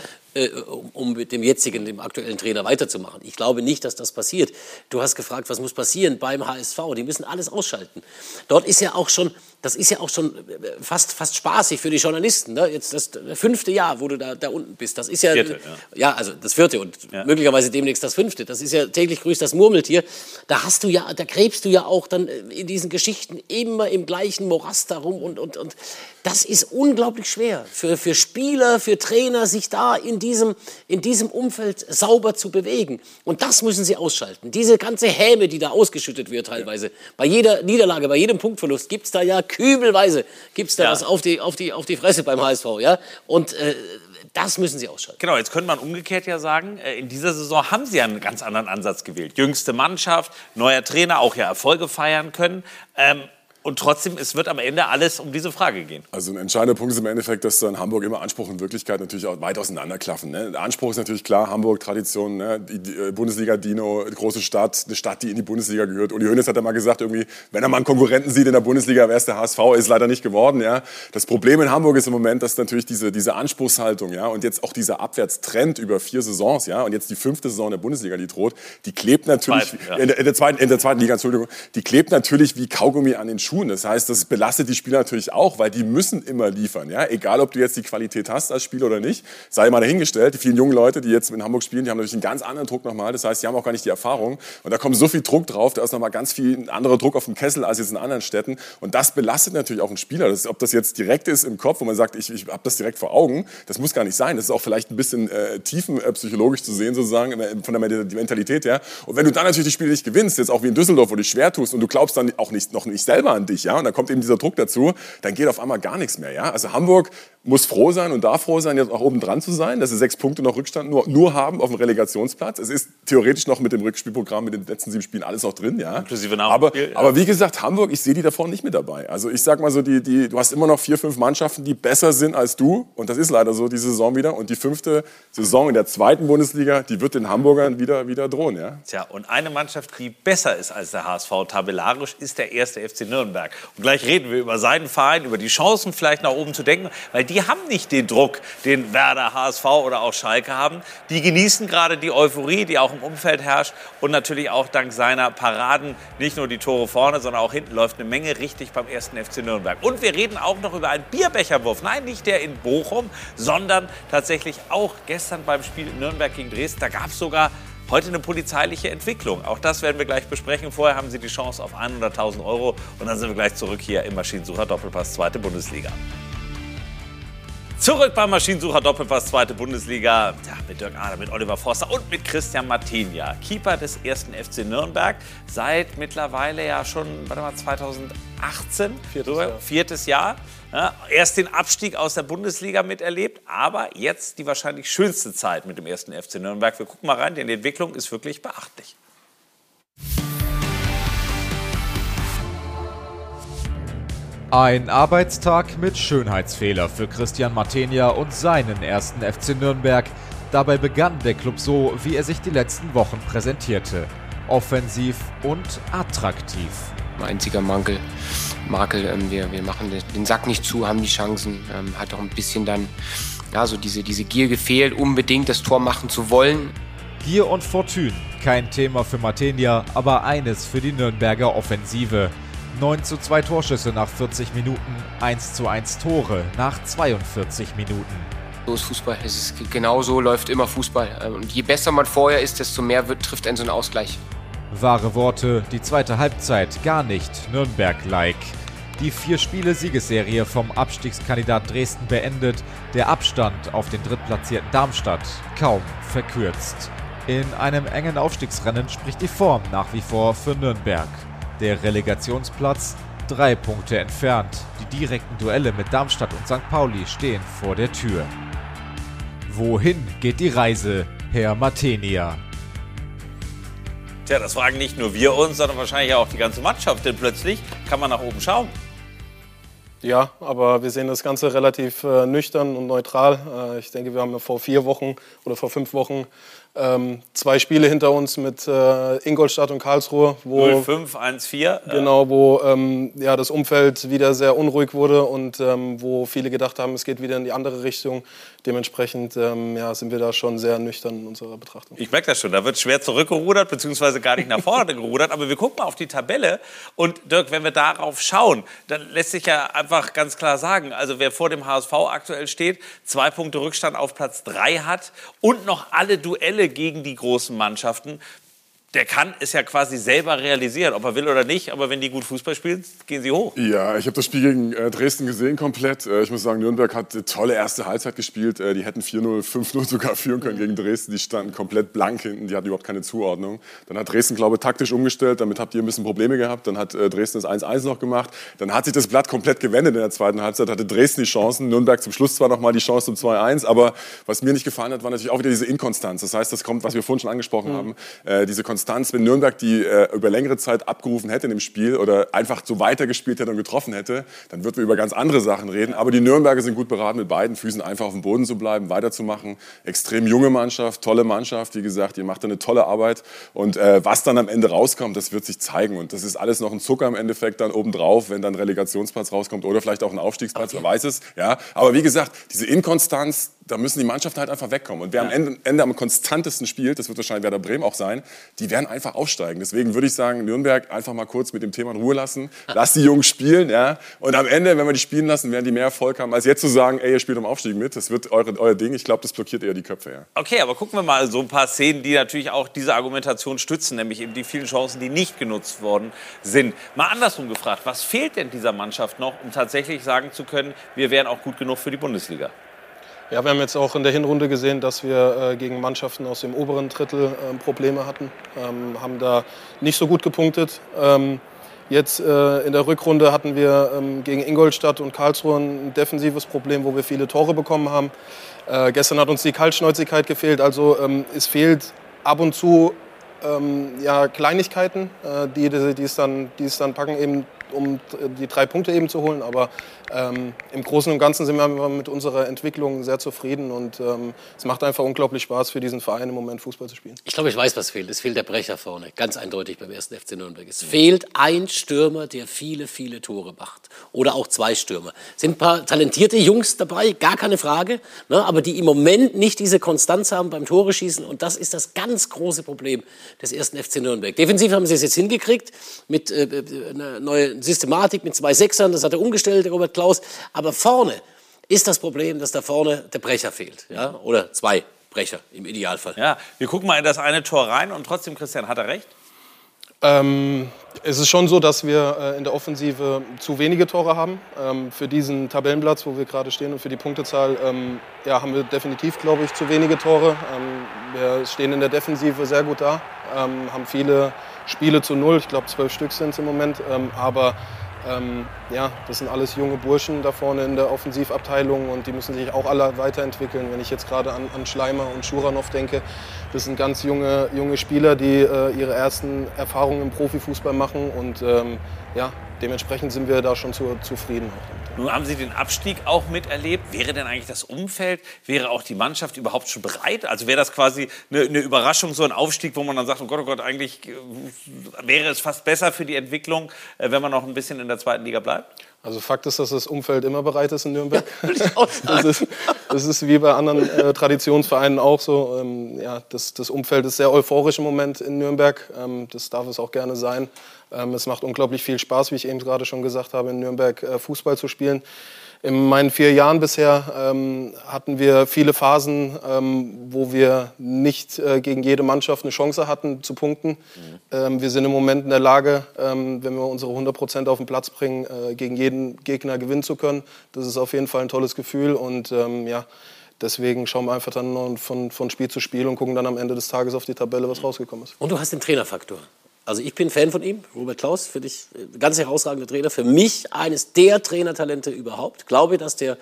um, um mit dem jetzigen, dem aktuellen Trainer weiterzumachen. Ich glaube nicht, dass das passiert. Du hast gefragt, was muss passieren beim HSV? Die müssen alles ausschalten. Dort ist ja auch schon, das ist ja auch schon äh, fast, fast spaßig für die Journalisten. Ne? Jetzt das, fünfte Jahr, wo du da, da unten bist. Das ist ja, Vierte, ja. ja also das vierte und möglicherweise demnächst das fünfte. Das ist ja täglich grüßt das Murmeltier. Da hast du ja, da gräbst du ja auch dann äh, in diesen Geschichten immer im gleichen Morast darum und, und, und das ist unglaublich schwer für, für Spieler, für Trainer, sich da in diesem, in diesem Umfeld sauber zu bewegen. Und das müssen sie ausschalten. Diese ganze Häme, die da ausgeschüttet wird teilweise. Bei jeder Niederlage, bei jedem Punktverlust gibt es da ja kübelweise gibt's da Ja. was auf die, auf, die, auf die Fresse beim HSV. Ja? Und äh, das müssen sie ausschalten. Genau, jetzt könnte man umgekehrt ja sagen, äh, in dieser Saison haben sie ja einen ganz anderen Ansatz gewählt. Jüngste Mannschaft, neuer Trainer, auch ja Erfolge feiern können. Ähm, und trotzdem, es wird am Ende alles um diese Frage gehen. Also ein entscheidender Punkt ist im Endeffekt, dass da in Hamburg immer Anspruch und Wirklichkeit natürlich auch weit auseinanderklaffen. Ne? Der Anspruch ist natürlich klar, Hamburg, Tradition, ne? die, die äh, Bundesliga, Dino, große Stadt, eine Stadt, die in die Bundesliga gehört. Uli Hoeneß hat ja mal gesagt, irgendwie, wenn er mal einen Konkurrenten sieht in der Bundesliga, wäre es der HSV, ist leider nicht geworden. Ja? Das Problem in Hamburg ist im Moment, dass natürlich diese, diese Anspruchshaltung ja? und jetzt auch dieser Abwärtstrend über vier Saisons ja? und jetzt die fünfte Saison der Bundesliga, die droht, die klebt natürlich, Zweiten, ja. in, der, in, der zweiten, in der zweiten Liga, Entschuldigung, die klebt natürlich wie Kaugummi an den Schuhen. Das heißt, das belastet die Spieler natürlich auch, weil die müssen immer liefern. Ja? Egal, ob du jetzt die Qualität hast als Spieler oder nicht, sei mal dahingestellt. Die vielen jungen Leute, die jetzt in Hamburg spielen, die haben natürlich einen ganz anderen Druck nochmal. Das heißt, die haben auch gar nicht die Erfahrung. Und da kommt so viel Druck drauf, da ist nochmal ganz viel anderer Druck auf dem Kessel als jetzt in anderen Städten. Und das belastet natürlich auch einen Spieler. Das, ob das jetzt direkt ist im Kopf, wo man sagt, ich, ich habe das direkt vor Augen, das muss gar nicht sein. Das ist auch vielleicht ein bisschen äh, tiefenpsychologisch zu sehen, sozusagen, äh, von der Mentalität her. Und wenn du dann natürlich die Spiele nicht gewinnst, jetzt auch wie in Düsseldorf, wo du schwer tust und du glaubst dann auch nicht, noch nicht selber an dich, ja, und dann kommt eben dieser Druck dazu, dann geht auf einmal gar nichts mehr, ja. Also Hamburg muss froh sein und darf froh sein, jetzt auch oben dran zu sein, dass sie sechs Punkte noch Rückstand nur, nur haben auf dem Relegationsplatz. Es ist theoretisch noch mit dem Rückspielprogramm, mit den letzten sieben Spielen alles noch drin, ja. Inklusive aber, ja. aber wie gesagt, Hamburg, ich sehe die da vorne nicht mit dabei. Also ich sag mal so, die, die, du hast immer noch vier, fünf Mannschaften, die besser sind als du. Und das ist leider so, diese Saison wieder. Und die fünfte Saison in der zweiten Bundesliga, die wird den Hamburgern wieder, wieder drohen, ja. Tja, und eine Mannschaft, die besser ist als der HSV tabellarisch, ist der erste FC Nürnberg. Und gleich reden wir über seinen Verein, über die Chancen vielleicht nach oben zu denken, weil die haben nicht den Druck, den Werder, HSV oder auch Schalke haben. Die genießen gerade die Euphorie, die auch im Umfeld herrscht und natürlich auch dank seiner Paraden nicht nur die Tore vorne, sondern auch hinten läuft eine Menge richtig beim ersten FC Nürnberg. Und wir reden auch noch über einen Bierbecherwurf. Nein, nicht der in Bochum, sondern tatsächlich auch gestern beim Spiel Nürnberg gegen Dresden. Da gab es sogar Heute eine polizeiliche Entwicklung. Auch das werden wir gleich besprechen. Vorher haben Sie die Chance auf 100.000 Euro. Und dann sind wir gleich zurück hier im Maschinensucher Doppelpass, zweite Bundesliga. Zurück beim Maschinensucher Doppelpass, zweite Bundesliga. Ja, mit Dirk Ahner, mit Oliver Forster und mit Christian Martinia. Keeper des ersten FC Nürnberg. Seit mittlerweile ja schon, warte mal, 2018. Viertes Jahr. Viertes Jahr. Ja, erst den Abstieg aus der Bundesliga miterlebt, aber jetzt die wahrscheinlich schönste Zeit mit dem ersten FC Nürnberg. Wir gucken mal rein, denn die Entwicklung ist wirklich beachtlich. Ein Arbeitstag mit Schönheitsfehler für Christian Martenia und seinen ersten FC Nürnberg. Dabei begann der Club so, wie er sich die letzten Wochen präsentierte. Offensiv und attraktiv. einziger Mankel. Makel, ähm, wir, wir machen den- den Sack nicht zu, haben die Chancen. Ähm, hat auch ein bisschen dann ja, so diese, diese Gier gefehlt, unbedingt das Tor machen zu wollen. Gier und Fortune, kein Thema für Martenia, aber eines für die Nürnberger Offensive. 9 zu 2 Torschüsse nach 40 Minuten, 1 zu 1 Tore nach 42 Minuten. So ist Fußball. Es ist genau so läuft immer Fußball. Ähm, Und je besser man vorher ist, desto mehr wird, trifft einen so ein Ausgleich. Wahre Worte, die zweite Halbzeit gar nicht Nürnberg-like. Die vier Spiele Siegesserie vom Abstiegskandidat Dresden beendet, der Abstand auf den drittplatzierten Darmstadt kaum verkürzt. In einem engen Aufstiegsrennen spricht die Form nach wie vor für Nürnberg. Der Relegationsplatz drei Punkte entfernt. Die direkten Duelle mit Darmstadt und St. Pauli stehen vor der Tür. Wohin geht die Reise, Herr Matenia? Tja, das fragen nicht nur wir uns, sondern wahrscheinlich auch die ganze Mannschaft. Denn plötzlich kann man nach oben schauen. Ja, aber wir sehen das Ganze relativ äh, nüchtern und neutral. Äh, ich denke, wir haben ja vor vier Wochen oder vor fünf Wochen ähm, zwei Spiele hinter uns mit äh, Ingolstadt und Karlsruhe, wo 0514. Genau, wo ähm, ja, das Umfeld wieder sehr unruhig wurde und ähm, wo viele gedacht haben, es geht wieder in die andere Richtung. Dementsprechend ähm, ja, sind wir da schon sehr nüchtern in unserer Betrachtung. Ich merke das schon, da wird schwer zurückgerudert, beziehungsweise gar nicht nach vorne <laughs> gerudert. Aber wir gucken mal auf die Tabelle. Und Dirk, wenn wir darauf schauen, dann lässt sich ja einfach ganz klar sagen, also wer vor dem HSV aktuell steht, zwei Punkte Rückstand auf Platz drei hat und noch alle Duelle gegen die großen Mannschaften, der kann es ja quasi selber realisieren, ob er will oder nicht. Aber wenn die gut Fußball spielen, gehen sie hoch. Ja, ich habe das Spiel gegen äh, Dresden gesehen komplett. Äh, ich muss sagen, Nürnberg hat eine tolle erste Halbzeit gespielt. Äh, die hätten 4-0, 5-0 sogar führen können gegen Dresden. Die standen komplett blank hinten. Die hatten überhaupt keine Zuordnung. Dann hat Dresden, glaube ich, taktisch umgestellt. Damit habt ihr ein bisschen Probleme gehabt. Dann hat äh, Dresden das 1-1 noch gemacht. Dann hat sich das Blatt komplett gewendet in der zweiten Halbzeit. Hatte Dresden die Chancen. Nürnberg zum Schluss zwar noch mal die Chance zum 2-1. Aber was mir nicht gefallen hat, war natürlich auch wieder diese Inkonstanz. Das heißt, das kommt, was wir vorhin schon angesprochen mhm. haben. Äh, diese Konstanz, wenn Nürnberg die äh, über längere Zeit abgerufen hätte in dem Spiel oder einfach so weitergespielt hätte und getroffen hätte, dann würden wir über ganz andere Sachen reden. Aber die Nürnberger sind gut beraten, mit beiden Füßen einfach auf dem Boden zu bleiben, weiterzumachen. Extrem junge Mannschaft, tolle Mannschaft, wie gesagt, ihr macht eine tolle Arbeit. Und äh, was dann am Ende rauskommt, das wird sich zeigen. Und das ist alles noch ein Zucker im Endeffekt dann obendrauf, wenn dann Relegationsplatz rauskommt oder vielleicht auch ein Aufstiegsplatz, okay. wer weiß es. Ja. Aber wie gesagt, diese Inkonstanz, da müssen die Mannschaften halt einfach wegkommen. Und wer ja. am Ende, Ende, am konstantesten spielt, das wird wahrscheinlich Werder Bremen auch sein, die werden einfach aufsteigen. Deswegen würde ich sagen, Nürnberg einfach mal kurz mit dem Thema in Ruhe lassen. Lass die Jungs spielen, ja. Und am Ende, wenn wir die spielen lassen, werden die mehr Erfolg haben, als jetzt zu sagen, ey, ihr spielt um Aufstieg mit. Das wird eure, euer Ding. Ich glaube, das blockiert eher die Köpfe, ja. Okay, aber gucken wir mal so ein paar Szenen, die natürlich auch diese Argumentation stützen, nämlich eben die vielen Chancen, die nicht genutzt worden sind. Mal andersrum gefragt, was fehlt denn dieser Mannschaft noch, um tatsächlich sagen zu können, wir wären auch gut genug für die Bundesliga? Ja, wir haben jetzt auch in der Hinrunde gesehen, dass wir äh, gegen Mannschaften aus dem oberen Drittel äh, Probleme hatten, ähm, haben da nicht so gut gepunktet. Ähm, jetzt äh, in der Rückrunde hatten wir ähm, gegen Ingolstadt und Karlsruhe ein defensives Problem, wo wir viele Tore bekommen haben. Äh, gestern hat uns die Kaltschnäuzigkeit gefehlt, also ähm, es fehlt ab und zu ähm, ja, Kleinigkeiten, äh, die, die, die, es dann, die es dann packen, eben um die drei Punkte eben zu holen. Aber ähm, im Großen und Ganzen sind wir mit unserer Entwicklung sehr zufrieden und ähm, es macht einfach unglaublich Spaß für diesen Verein im Moment Fußball zu spielen. Ich glaube, ich weiß, was fehlt. Es fehlt der Brecher vorne, ganz eindeutig beim ersten FC Nürnberg. Es fehlt ein Stürmer, der viele, viele Tore macht. Oder auch zwei Stürmer. Es sind ein paar talentierte Jungs dabei, gar keine Frage, ne, aber die im Moment nicht diese Konstanz haben beim Tore schießen und das ist das ganz große Problem des ersten FC Nürnberg. Defensiv haben sie es jetzt hingekriegt mit äh, äh einer neuen Systematik, mit zwei Sechsern, das hat er umgestellt, der Robert Klaus. Aber vorne ist das Problem, dass da vorne der Brecher fehlt. Ja? Oder zwei Brecher im Idealfall. Ja, wir gucken mal in das eine Tor rein und trotzdem, Christian, hat er recht? Ähm, es ist schon so, dass wir äh, in der Offensive zu wenige Tore haben. Ähm, für diesen Tabellenplatz, wo wir gerade stehen und für die Punktezahl, ähm, ja, haben wir definitiv, glaube ich, zu wenige Tore. Ähm, wir stehen in der Defensive sehr gut da, ähm, haben viele Spiele zu null. Ich glaube, zwölf Stück sind es im Moment. Ähm, aber ähm, ja, das sind alles junge Burschen da vorne in der Offensivabteilung und die müssen sich auch alle weiterentwickeln. Wenn ich jetzt gerade an, an Schleimer und Schuranov denke, das sind ganz junge, junge Spieler, die äh, ihre ersten Erfahrungen im Profifußball machen und ähm, ja, dementsprechend sind wir da schon zu, zufrieden. Nun haben Sie den Abstieg auch miterlebt. Wäre denn eigentlich das Umfeld, wäre auch die Mannschaft überhaupt schon bereit? Also wäre das quasi eine, eine Überraschung, so ein Aufstieg, wo man dann sagt, oh Gott, oh Gott, eigentlich äh, wäre es fast besser für die Entwicklung, äh, wenn man noch ein bisschen in der zweiten Liga bleibt? Also Fakt ist, dass das Umfeld immer bereit ist in Nürnberg. <laughs> Ja, das, ist, das, ist, wie bei anderen äh, Traditionsvereinen auch so. Ähm, ja, das, das, Umfeld ist sehr euphorisch im Moment in Nürnberg. Ähm, das darf es auch gerne sein. Ähm, es macht unglaublich viel Spaß, wie ich eben gerade schon gesagt habe, in Nürnberg äh, Fußball zu spielen. In meinen vier Jahren bisher ähm, hatten wir viele Phasen, ähm, wo wir nicht äh, gegen jede Mannschaft eine Chance hatten zu punkten. Mhm. Wir sind im Moment in der Lage, wenn wir unsere 100 Prozent auf den Platz bringen, äh, gegen jeden Gegner gewinnen zu können. Das ist auf jeden Fall ein tolles Gefühl und ja, deswegen schauen wir einfach dann von, von Spiel zu Spiel und gucken dann am Ende des Tages auf die Tabelle, was rausgekommen ist. Und du hast den Trainerfaktor. Also ich bin Fan von ihm, Robert Klaus, finde ich äh, ganz herausragender Trainer. Für mich eines der Trainertalente überhaupt. Glaube, dass der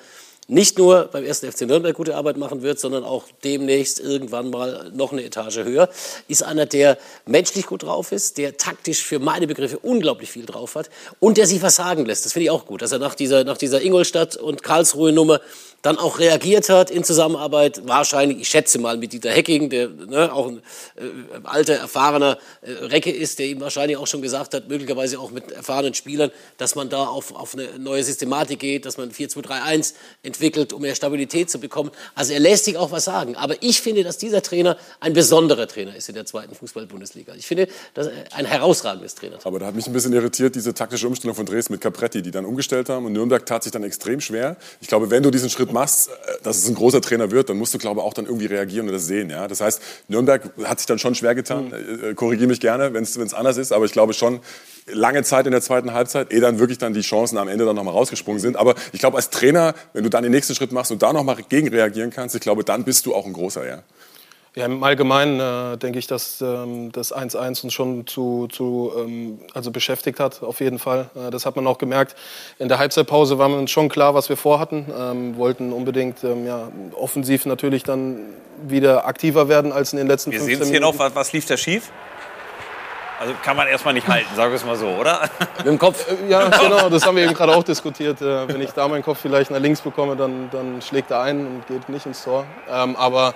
nicht nur beim 1. FC Nürnberg gute Arbeit machen wird, sondern auch demnächst irgendwann mal noch eine Etage höher. Ist einer, der menschlich gut drauf ist, der taktisch für meine Begriffe unglaublich viel drauf hat und der sich was sagen lässt. Das finde ich auch gut, dass er nach dieser, nach dieser Ingolstadt- und Karlsruhe-Nummer dann auch reagiert hat in Zusammenarbeit, wahrscheinlich, ich schätze mal, mit Dieter Hecking, der ne, auch ein äh, alter, erfahrener äh, Recke ist, der ihm wahrscheinlich auch schon gesagt hat, möglicherweise auch mit erfahrenen Spielern, dass man da auf, auf eine neue Systematik geht, dass man 4-2-3-1 entwickelt, um mehr Stabilität zu bekommen. Also er lässt sich auch was sagen. Aber ich finde, dass dieser Trainer ein besonderer Trainer ist in der zweiten Fußball-Bundesliga. Ich finde, dass er ein herausragendes Trainer ist. Aber da hat mich ein bisschen irritiert, diese taktische Umstellung von Dresden mit Capretti, die dann umgestellt haben. Und Nürnberg tat sich dann extrem schwer. Ich glaube, wenn du diesen Schritt machst, äh, dass es ein großer Trainer wird, dann musst du, glaube ich, auch dann irgendwie reagieren und das sehen. Ja? Das heißt, Nürnberg hat sich dann schon schwer getan. Mhm. Korrigiere mich gerne, wenn es anders ist. Aber ich glaube schon, lange Zeit in der zweiten Halbzeit, ehe dann wirklich dann die Chancen am Ende dann nochmal rausgesprungen sind. Aber ich glaube, als Trainer, wenn du dann den nächsten Schritt machst und da nochmal gegenreagieren kannst, ich glaube, dann bist du auch ein großer, ja. Ja, im Allgemeinen äh, denke ich, dass ähm, das 1-1 uns schon zu, zu ähm, also beschäftigt hat, auf jeden Fall. Äh, das hat man auch gemerkt. In der Halbzeitpause war uns schon klar, was wir vorhatten. Ähm, wollten unbedingt ähm, ja, offensiv natürlich dann wieder aktiver werden als in den letzten wir 15 Wir sehen es hier noch, was, was lief da schief? Also kann man erstmal nicht halten, sagen wir es mal so, oder? <laughs> Mit dem Kopf. Äh, ja, <laughs> genau, das haben wir eben gerade auch diskutiert. Äh, wenn ich da meinen Kopf vielleicht nach links bekomme, dann, dann schlägt er ein und geht nicht ins Tor. Ähm, aber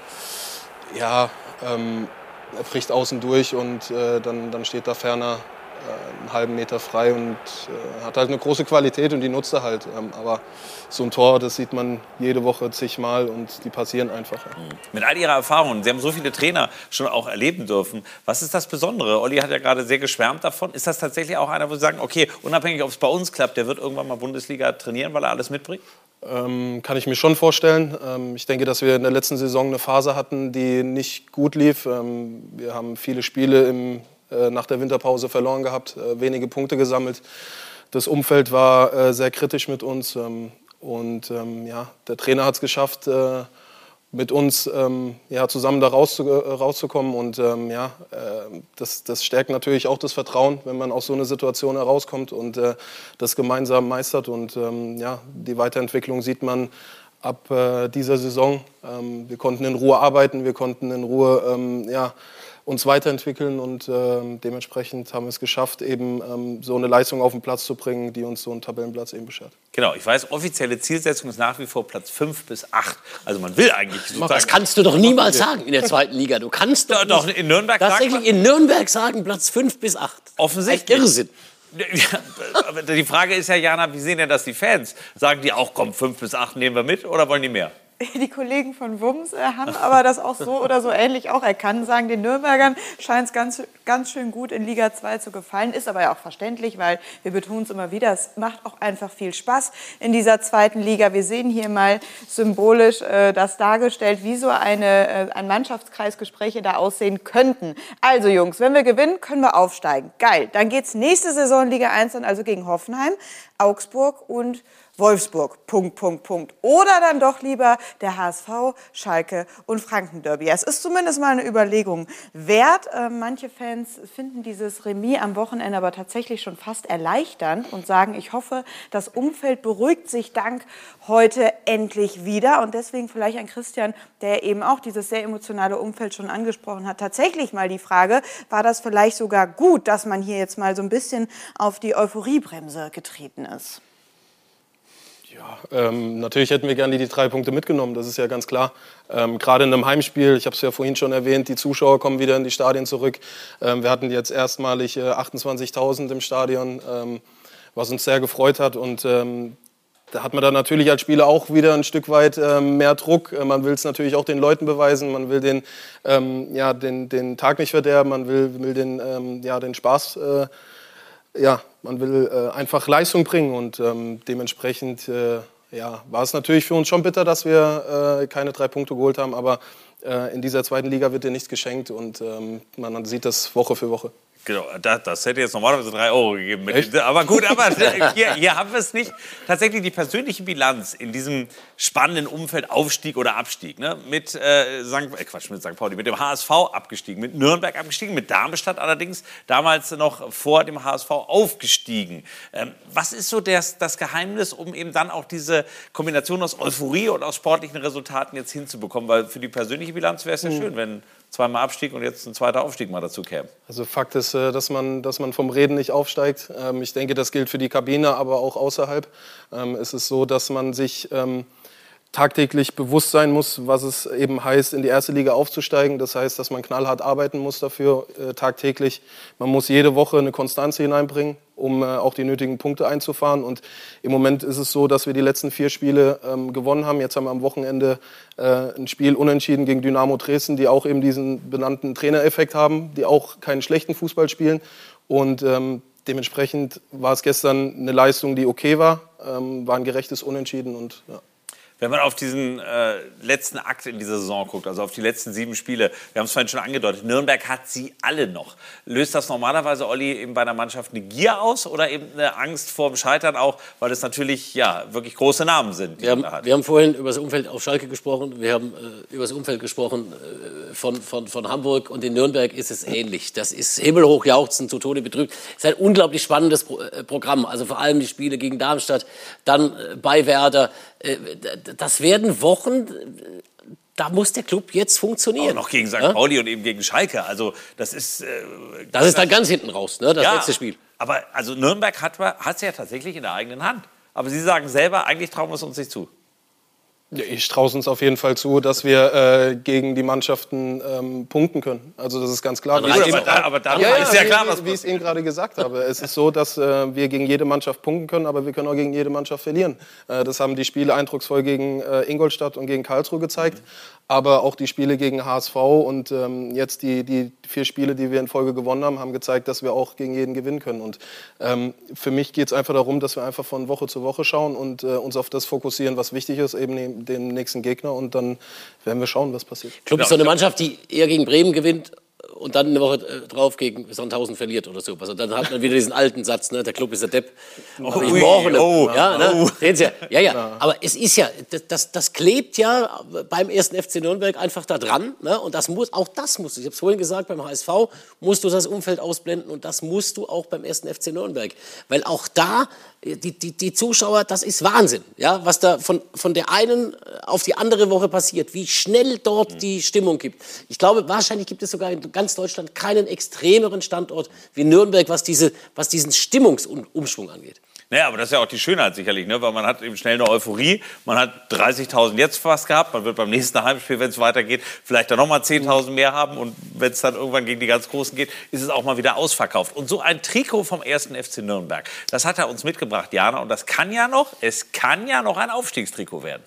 ja, ähm, er bricht außen durch und äh, dann, dann steht da ferner äh, einen halben Meter frei und äh, hat halt eine große Qualität und die nutzt er halt. Ähm, aber so ein Tor, das sieht man jede Woche zigmal und die passieren einfach. Mit all Ihrer Erfahrungen, Sie haben so viele Trainer schon auch erleben dürfen. Was ist das Besondere? Olli hat ja gerade sehr geschwärmt davon. Ist das tatsächlich auch einer, wo Sie sagen, okay, unabhängig, ob es bei uns klappt, der wird irgendwann mal Bundesliga trainieren, weil er alles mitbringt? Ähm, kann ich mir schon vorstellen. Ähm, ich denke, dass wir in der letzten Saison eine Phase hatten, die nicht gut lief. Ähm, wir haben viele Spiele im, äh, nach der Winterpause verloren gehabt, äh, wenige Punkte gesammelt. Das Umfeld war äh, sehr kritisch mit uns. Und ähm, ja, der Trainer hat es geschafft, äh, mit uns ähm, ja, zusammen da rauszu äh, rauszukommen. Und ähm, ja, äh, das, das stärkt natürlich auch das Vertrauen, wenn man aus so einer Situation herauskommt und äh, das gemeinsam meistert. Und ähm, ja, die Weiterentwicklung sieht man ab äh, dieser Saison. Ähm, wir konnten in Ruhe arbeiten, wir konnten in Ruhe ähm, ja, uns weiterentwickeln und äh, dementsprechend haben wir es geschafft, eben ähm, so eine Leistung auf den Platz zu bringen, die uns so einen Tabellenplatz eben beschert. Genau, ich weiß, offizielle Zielsetzung ist nach wie vor Platz 5 bis 8. Also man will eigentlich sozusagen... Das kannst du doch niemals sagen in der zweiten Liga. Du kannst doch, doch in Nürnberg tatsächlich in Nürnberg sagen Platz 5 bis 8. Offensichtlich. Ein Irrsinn. <laughs> Ja, die Frage ist ja, Jana, wie sehen denn das die Fans? Sagen die auch, komm, 5 bis 8 nehmen wir mit oder wollen die mehr? <laughs> Die Kollegen von Wums äh, haben aber das auch so oder so ähnlich auch erkannt, sagen, den Nürnbergern scheint es ganz, ganz schön gut in Liga 2 zu gefallen. Ist aber ja auch verständlich, weil wir betonen es immer wieder, es macht auch einfach viel Spaß in dieser zweiten Liga. Wir sehen hier mal symbolisch äh, das dargestellt, wie so eine, äh, ein Mannschaftskreisgespräche da aussehen könnten. Also Jungs, wenn wir gewinnen, können wir aufsteigen. Geil. Dann geht's nächste Saison Liga 1 dann also gegen Hoffenheim, Augsburg und Wolfsburg, Punkt, Punkt, Punkt. Oder dann doch lieber der HSV, Schalke und Frankenderby. Es ist zumindest mal eine Überlegung wert. Äh, manche Fans finden dieses Remis am Wochenende aber tatsächlich schon fast erleichternd und sagen, ich hoffe, das Umfeld beruhigt sich dank heute endlich wieder. Und deswegen vielleicht an Christian, der eben auch dieses sehr emotionale Umfeld schon angesprochen hat, tatsächlich mal die Frage, war das vielleicht sogar gut, dass man hier jetzt mal so ein bisschen auf die Euphoriebremse getreten ist? Ja, ähm, natürlich hätten wir gerne die drei Punkte mitgenommen, das ist ja ganz klar. Ähm, Gerade in einem Heimspiel, ich habe es ja vorhin schon erwähnt, die Zuschauer kommen wieder in die Stadien zurück. Ähm, wir hatten jetzt erstmalig äh, 28.000 im Stadion, ähm, was uns sehr gefreut hat. Und ähm, da hat man dann natürlich als Spieler auch wieder ein Stück weit ähm, mehr Druck. Äh, man will es natürlich auch den Leuten beweisen, man will den, ja, den, den Tag nicht verderben, man will, will den, ja, den Spaß äh, ja, man will äh, einfach Leistung bringen und ähm, dementsprechend äh, ja, war es natürlich für uns schon bitter, dass wir äh, keine drei Punkte geholt haben, aber äh, in dieser zweiten Liga wird dir nichts geschenkt und ähm, man sieht das Woche für Woche. Genau, das, das hätte jetzt normalerweise drei Euro gegeben. Echt? Aber gut, aber <laughs> hier, hier haben wir es nicht. Tatsächlich die persönliche Bilanz in diesem spannenden Umfeld Aufstieg oder Abstieg. Ne? Mit, äh, St. Äh, Quatsch, mit St. Pauli, mit dem HSV abgestiegen, mit Nürnberg abgestiegen, mit Darmstadt allerdings damals noch vor dem HSV aufgestiegen. Ähm, was ist so das, das Geheimnis, um eben dann auch diese Kombination aus Euphorie und aus sportlichen Resultaten jetzt hinzubekommen? Weil für die persönliche Bilanz wäre es ja mhm. schön, wenn zweimal Abstieg und jetzt ein zweiter Aufstieg mal dazu käme. Also Fakt ist, äh, dass man, dass man vom Reden nicht aufsteigt. Ähm, ich denke, das gilt für die Kabine, aber auch außerhalb. Ähm, es ist so, dass man sich ähm, tagtäglich bewusst sein muss, was es eben heißt, in die erste Liga aufzusteigen. Das heißt, dass man knallhart arbeiten muss dafür äh, tagtäglich. Man muss jede Woche eine Konstanz hineinbringen, um äh, auch die nötigen Punkte einzufahren. Und im Moment ist es so, dass wir die letzten vier Spiele ähm, gewonnen haben. Jetzt haben wir am Wochenende äh, ein Spiel unentschieden gegen Dynamo Dresden, die auch eben diesen benannten Trainereffekt haben, die auch keinen schlechten Fußball spielen. Und ähm, dementsprechend war es gestern eine Leistung, die okay war, ähm, war ein gerechtes Unentschieden und ja. Wenn man auf diesen äh, letzten Akt in dieser Saison guckt, also auf die letzten sieben Spiele, wir haben es vorhin schon angedeutet, Nürnberg hat sie alle noch. Löst das normalerweise, Olli, eben bei einer Mannschaft eine Gier aus oder eben eine Angst vor dem Scheitern auch, weil es natürlich ja, wirklich große Namen sind, die wir haben, hat? Wir haben vorhin über das Umfeld auf Schalke gesprochen, wir haben äh, über das Umfeld gesprochen äh, von, von, von Hamburg und in Nürnberg ist es ähnlich. Das ist himmelhoch jauchzen, zu Tode betrübt. Es ist ein unglaublich spannendes Pro äh, Programm, also vor allem die Spiele gegen Darmstadt, dann äh, bei Werder, das werden Wochen, da muss der Club jetzt funktionieren. Auch noch gegen St. Ja? Pauli und eben gegen Schalke. Also das ist. Äh, das ist dann ganz hinten raus, ne? das ja, letzte Spiel. Aber also Nürnberg hat es ja tatsächlich in der eigenen Hand. Aber Sie sagen selber, eigentlich trauen wir es uns nicht zu. Ja, ich traue es uns auf jeden Fall zu, dass wir äh, gegen die Mannschaften ähm, punkten können. Also das ist ganz klar. Aber, aber, da, aber da ja, ist ja klar, was wie, wie ich es Ihnen gerade gesagt habe. Es ist so, dass äh, wir gegen jede Mannschaft punkten können, aber wir können auch gegen jede Mannschaft verlieren. Äh, das haben die Spiele eindrucksvoll gegen äh, Ingolstadt und gegen Karlsruhe gezeigt. Aber auch die Spiele gegen HSV und ähm, jetzt die, die vier Spiele, die wir in Folge gewonnen haben, haben gezeigt, dass wir auch gegen jeden gewinnen können. Und ähm, für mich geht es einfach darum, dass wir einfach von Woche zu Woche schauen und äh, uns auf das fokussieren, was wichtig ist, eben den nächsten Gegner. Und dann werden wir schauen, was passiert. Club ist so eine Mannschaft, die eher gegen Bremen gewinnt und dann eine Woche äh, drauf gegen Sandhausen verliert oder so. Also dann hat man wieder diesen alten Satz, ne? der Club ist der Depp. Oh, ich morgen, oh, ja, ne? oh. Sehen Sie ja. ja, ja. Aber es ist ja, das, das klebt ja beim ersten FC Nürnberg einfach da dran. Ne? Und das muss, auch das musst du, ich habe es vorhin gesagt, beim HSV musst du das Umfeld ausblenden und das musst du auch beim ersten FC Nürnberg. Weil auch da die, die, die Zuschauer, das ist Wahnsinn, ja, was da von, von der einen auf die andere Woche passiert, wie schnell dort die Stimmung gibt. Ich glaube, wahrscheinlich gibt es sogar in ganz Deutschland keinen extremeren Standort wie Nürnberg, was, diese, was diesen Stimmungsumschwung angeht. Naja, aber das ist ja auch die Schönheit sicherlich, ne? weil man hat eben schnell eine Euphorie. Man hat 30.000 jetzt fast gehabt. Man wird beim nächsten Heimspiel, wenn es weitergeht, vielleicht dann nochmal 10.000 mehr haben. Und wenn es dann irgendwann gegen die ganz Großen geht, ist es auch mal wieder ausverkauft. Und so ein Trikot vom ersten FC Nürnberg, das hat er uns mitgebracht, Jana. Und das kann ja noch, es kann ja noch ein Aufstiegstrikot werden.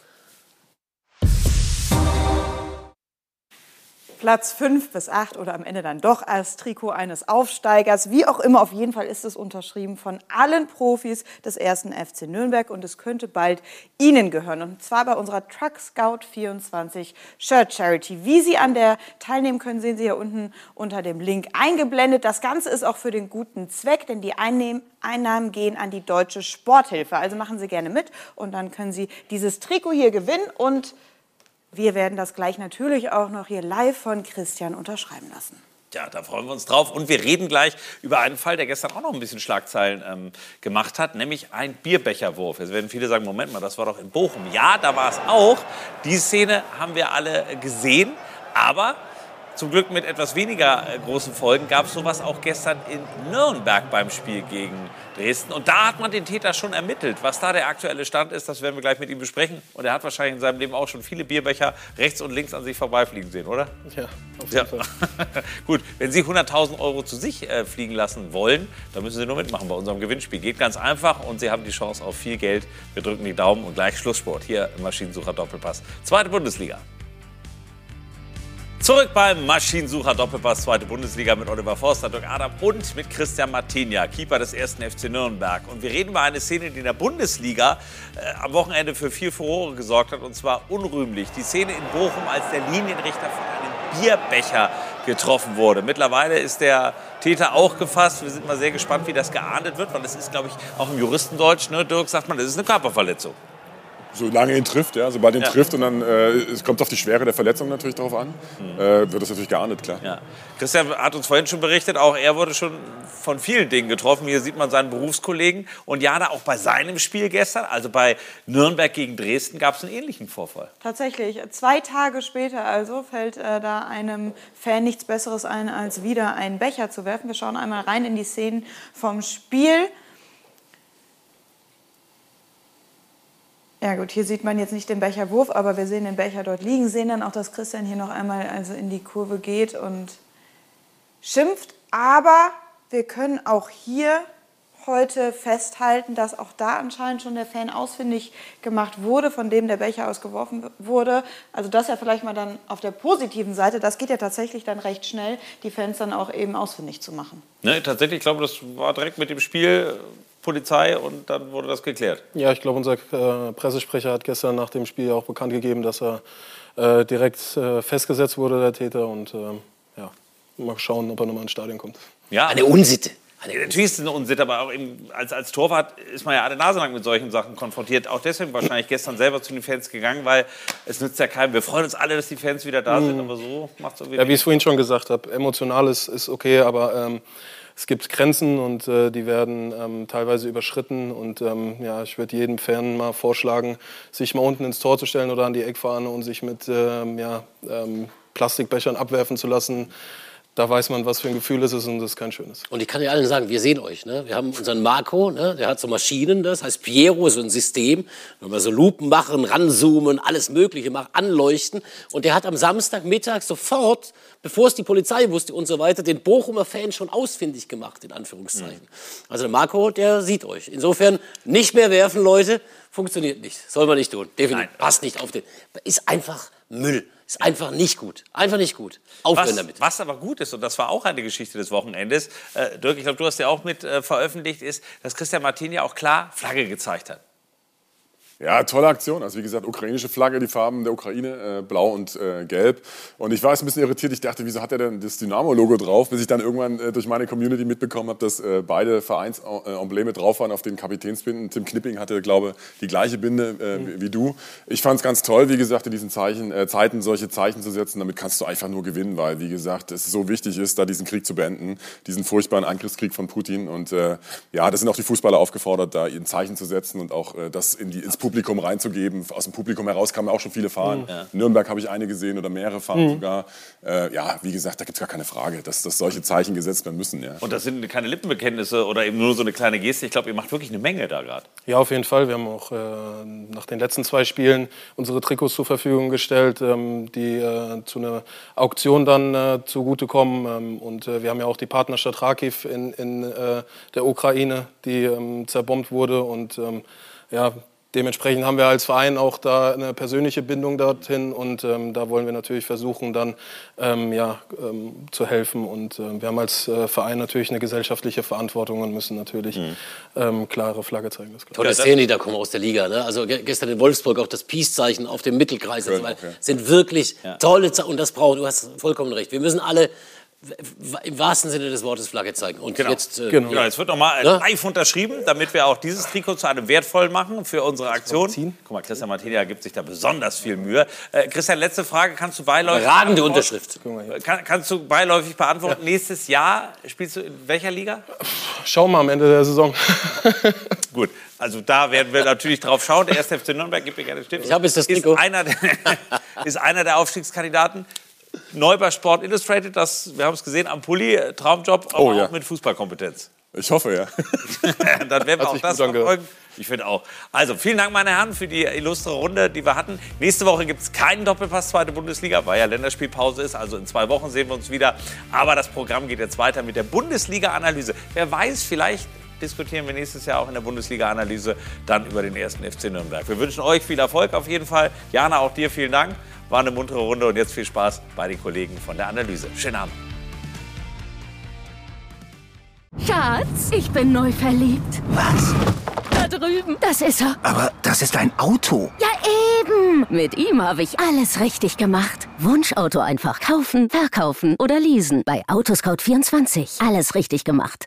Platz 5 bis 8 oder am Ende dann doch als Trikot eines Aufsteigers. Wie auch immer, auf jeden Fall ist es unterschrieben von allen Profis des ersten FC Nürnberg und es könnte bald Ihnen gehören. Und zwar bei unserer Truck Scout 24 Shirt Charity. Wie Sie an der teilnehmen können, sehen Sie hier unten unter dem Link eingeblendet. Das Ganze ist auch für den guten Zweck, denn die Einnahmen gehen an die Deutsche Sporthilfe. Also machen Sie gerne mit und dann können Sie dieses Trikot hier gewinnen und wir werden das gleich natürlich auch noch hier live von Christian unterschreiben lassen. Ja, da freuen wir uns drauf. Und wir reden gleich über einen Fall, der gestern auch noch ein bisschen Schlagzeilen ähm, gemacht hat, nämlich ein Bierbecherwurf. Jetzt werden viele sagen, Moment mal, das war doch in Bochum. Ja, da war es auch. Die Szene haben wir alle gesehen. Aber zum Glück mit etwas weniger äh, großen Folgen gab es sowas auch gestern in Nürnberg beim Spiel gegen Dresden. Und da hat man den Täter schon ermittelt. Was da der aktuelle Stand ist, das werden wir gleich mit ihm besprechen. Und er hat wahrscheinlich in seinem Leben auch schon viele Bierbecher rechts und links an sich vorbeifliegen sehen, oder? Ja, auf jeden ja. Fall. <laughs> Gut, wenn Sie 100.000 Euro zu sich äh, fliegen lassen wollen, dann müssen Sie nur mitmachen bei unserem Gewinnspiel. Geht ganz einfach und Sie haben die Chance auf viel Geld. Wir drücken die Daumen und gleich Schlusssport hier im Maschinensucher Doppelpass. Zweite Bundesliga. Zurück beim Maschinensucher Doppelpass, zweite Bundesliga mit Oliver Forster, Dirk Adam und mit Christian Martinia, Keeper des ersten FC Nürnberg. Und wir reden über eine Szene, die in der Bundesliga äh, am Wochenende für viel Furore gesorgt hat, und zwar unrühmlich. Die Szene in Bochum, als der Linienrichter von einem Bierbecher getroffen wurde. Mittlerweile ist der Täter auch gefasst. Wir sind mal sehr gespannt, wie das geahndet wird, weil es ist, glaube ich, auch im Juristendeutsch, ne, Dirk, sagt man, das ist eine Körperverletzung solange ihn trifft, ja, sobald ihn ja. trifft und dann äh, es kommt auf die Schwere der Verletzung natürlich darauf an, mhm. äh, wird das natürlich geahndet, klar. Ja. Christian hat uns vorhin schon berichtet, auch er wurde schon von vielen Dingen getroffen. Hier sieht man seinen Berufskollegen und ja, da auch bei seinem Spiel gestern, also bei Nürnberg gegen Dresden, gab es einen ähnlichen Vorfall. Tatsächlich, zwei Tage später also fällt äh, da einem Fan nichts Besseres ein, als wieder einen Becher zu werfen. Wir schauen einmal rein in die Szenen vom Spiel. Ja gut, hier sieht man jetzt nicht den Becherwurf, aber wir sehen den Becher dort liegen, sehen dann auch, dass Christian hier noch einmal also in die Kurve geht und schimpft. Aber wir können auch hier heute festhalten, dass auch da anscheinend schon der Fan ausfindig gemacht wurde, von dem der Becher ausgeworfen wurde. Also das ja vielleicht mal dann auf der positiven Seite, das geht ja tatsächlich dann recht schnell, die Fans dann auch eben ausfindig zu machen. Ne, tatsächlich, ich glaube, das war direkt mit dem Spiel Polizei und dann wurde das geklärt. Ja, ich glaube, unser äh, Pressesprecher hat gestern nach dem Spiel auch bekannt gegeben, dass er äh, direkt äh, festgesetzt wurde, der Täter. Und ähm, ja, mal schauen, ob er nochmal ins Stadion kommt. Ja, Eine Unsitte. Natürlich ist es eine Unsitte, aber auch eben als, als Torwart ist man ja alle Nase lang mit solchen Sachen konfrontiert. Auch deswegen wahrscheinlich gestern selber zu den Fans gegangen, weil es nützt ja keinem. Wir freuen uns alle, dass die Fans wieder da sind, aber so macht es irgendwie. Ja, wie ich es vorhin schon gesagt habe, emotional ist, ist okay, aber ähm, es gibt Grenzen und äh, die werden ähm, teilweise überschritten. Und ähm, ja, ich würde jedem Fan mal vorschlagen, sich mal unten ins Tor zu stellen oder an die Eckfahne und sich mit ähm, ja, ähm, Plastikbechern abwerfen zu lassen. Da weiß man, was für ein Gefühl es ist und das ist kein schönes. Und ich kann ja allen sagen, wir sehen euch. Ne? Wir haben unseren Marco, ne? der hat so Maschinen, das heißt Piero, so ein System. Wenn wir so Lupen machen, ranzoomen, alles Mögliche machen, anleuchten. Und der hat am Samstagmittag sofort, bevor es die Polizei wusste und so weiter, den Bochumer Fan schon ausfindig gemacht, in Anführungszeichen. Also der Marco, der sieht euch. Insofern nicht mehr werfen, Leute. Funktioniert nicht. Soll man nicht tun. Definitiv. Passt nicht auf den. Ist einfach Müll. Ist einfach nicht gut. Einfach nicht gut. Aufhören was, damit. Was aber gut ist, und das war auch eine Geschichte des Wochenendes, äh, Dirk, ich glaube, du hast ja auch mit äh, veröffentlicht, ist, dass Christian Martin ja auch klar Flagge gezeigt hat. Ja, tolle Aktion. Also wie gesagt, ukrainische Flagge, die Farben der Ukraine, äh, blau und äh, gelb. Und ich war jetzt ein bisschen irritiert. Ich dachte, wieso hat er denn das Dynamo-Logo drauf? Bis ich dann irgendwann äh, durch meine Community mitbekommen habe, dass äh, beide Vereinsembleme drauf waren auf den Kapitänsbinden. Tim Knipping hatte, glaube ich, die gleiche Binde äh, Mhm. wie- du. Ich fand es ganz toll, wie gesagt, in diesen Zeichen, äh, Zeiten solche Zeichen zu setzen. Damit kannst du einfach nur gewinnen, weil, wie gesagt, es so wichtig ist, da diesen Krieg zu beenden, diesen furchtbaren Angriffskrieg von Putin. Und ja, da sind auch die Fußballer aufgefordert, da ein Zeichen zu setzen und auch das in die, ins Publikum reinzugeben. Aus dem Publikum heraus kamen auch schon viele Fahnen. Mhm. Ja. Nürnberg habe ich eine gesehen oder mehrere Fahnen Mhm. sogar. Äh, ja, wie gesagt, da gibt es gar keine Frage, dass, dass solche Zeichen gesetzt werden müssen. Ja. Und das sind keine Lippenbekenntnisse oder eben nur so eine kleine Geste. Ich glaube, ihr macht wirklich eine Menge da gerade. Ja, auf jeden Fall. Wir haben auch äh, nach den letzten zwei Spielen unsere Trikots zur Verfügung gestellt, ähm, die äh, zu einer Auktion dann äh, zugutekommen. Ähm, und äh, wir haben ja auch die Partnerstadt Kharkiv in, in äh, der Ukraine, die ähm, zerbombt wurde. Und ähm, ja, dementsprechend haben wir als Verein auch da eine persönliche Bindung dorthin. Und ähm, da wollen wir natürlich versuchen, dann ähm, ja, ähm, zu helfen. Und ähm, wir haben als äh, Verein natürlich eine gesellschaftliche Verantwortung und müssen natürlich ähm, klare Flagge zeigen. Das. Tolle Szenen, die da kommen aus der Liga. Ne? Also ge- gestern in Wolfsburg auch das Peace-Zeichen auf dem Mittelkreis. und so weiter. Genau, ja. Sind wirklich tolle Zeichen. Und das brauchen, du hast vollkommen recht. Wir müssen alle im wahrsten Sinne des Wortes Flagge zeigen. Und Genau. jetzt, äh, Genau, jetzt wird nochmal Ne? live unterschrieben, damit wir auch dieses Trikot zu einem wertvollen machen für unsere Aktion. Guck mal, Christian Martinia gibt sich da besonders viel Mühe. Äh, Christian, letzte Frage. Kannst du beiläufig beantworten? Unterschrift. Kann, kannst du beiläufig beantworten? Nächstes Jahr spielst du in welcher Liga? Schauen wir am Ende der Saison. <laughs> Gut, also da werden wir natürlich drauf schauen. Der 1. FC Nürnberg, gib mir gerne Stift. Ich habe jetzt das ist Trikot. einer, der, <laughs> ist einer der Aufstiegskandidaten. Neu bei Sport Illustrated, das, wir haben es gesehen, am Pulli, äh, Traumjob, aber Oh, ja. auch mit Fußballkompetenz. Ich hoffe, ja. <laughs> Dann werden wir auch das verfolgen. Ich finde auch. Also, vielen Dank, meine Herren, für die illustre Runde, die wir hatten. Nächste Woche gibt es keinen Doppelpass, zweite Bundesliga, weil ja Länderspielpause ist. Also in zwei Wochen sehen wir uns wieder. Aber das Programm geht jetzt weiter mit der Bundesliga-Analyse. Wer weiß, vielleicht diskutieren wir nächstes Jahr auch in der Bundesliga-Analyse dann über den ersten FC Nürnberg. Wir wünschen euch viel Erfolg auf jeden Fall. Jana, auch dir vielen Dank. War eine muntere Runde und jetzt viel Spaß bei den Kollegen von der Analyse. Schönen Abend. Schatz, ich bin neu verliebt. Was? Da drüben. Das ist er. Aber das ist ein Auto. Ja, eben. Mit ihm habe ich alles richtig gemacht. Wunschauto einfach kaufen, verkaufen oder leasen. Bei Autoscout24. Alles richtig gemacht.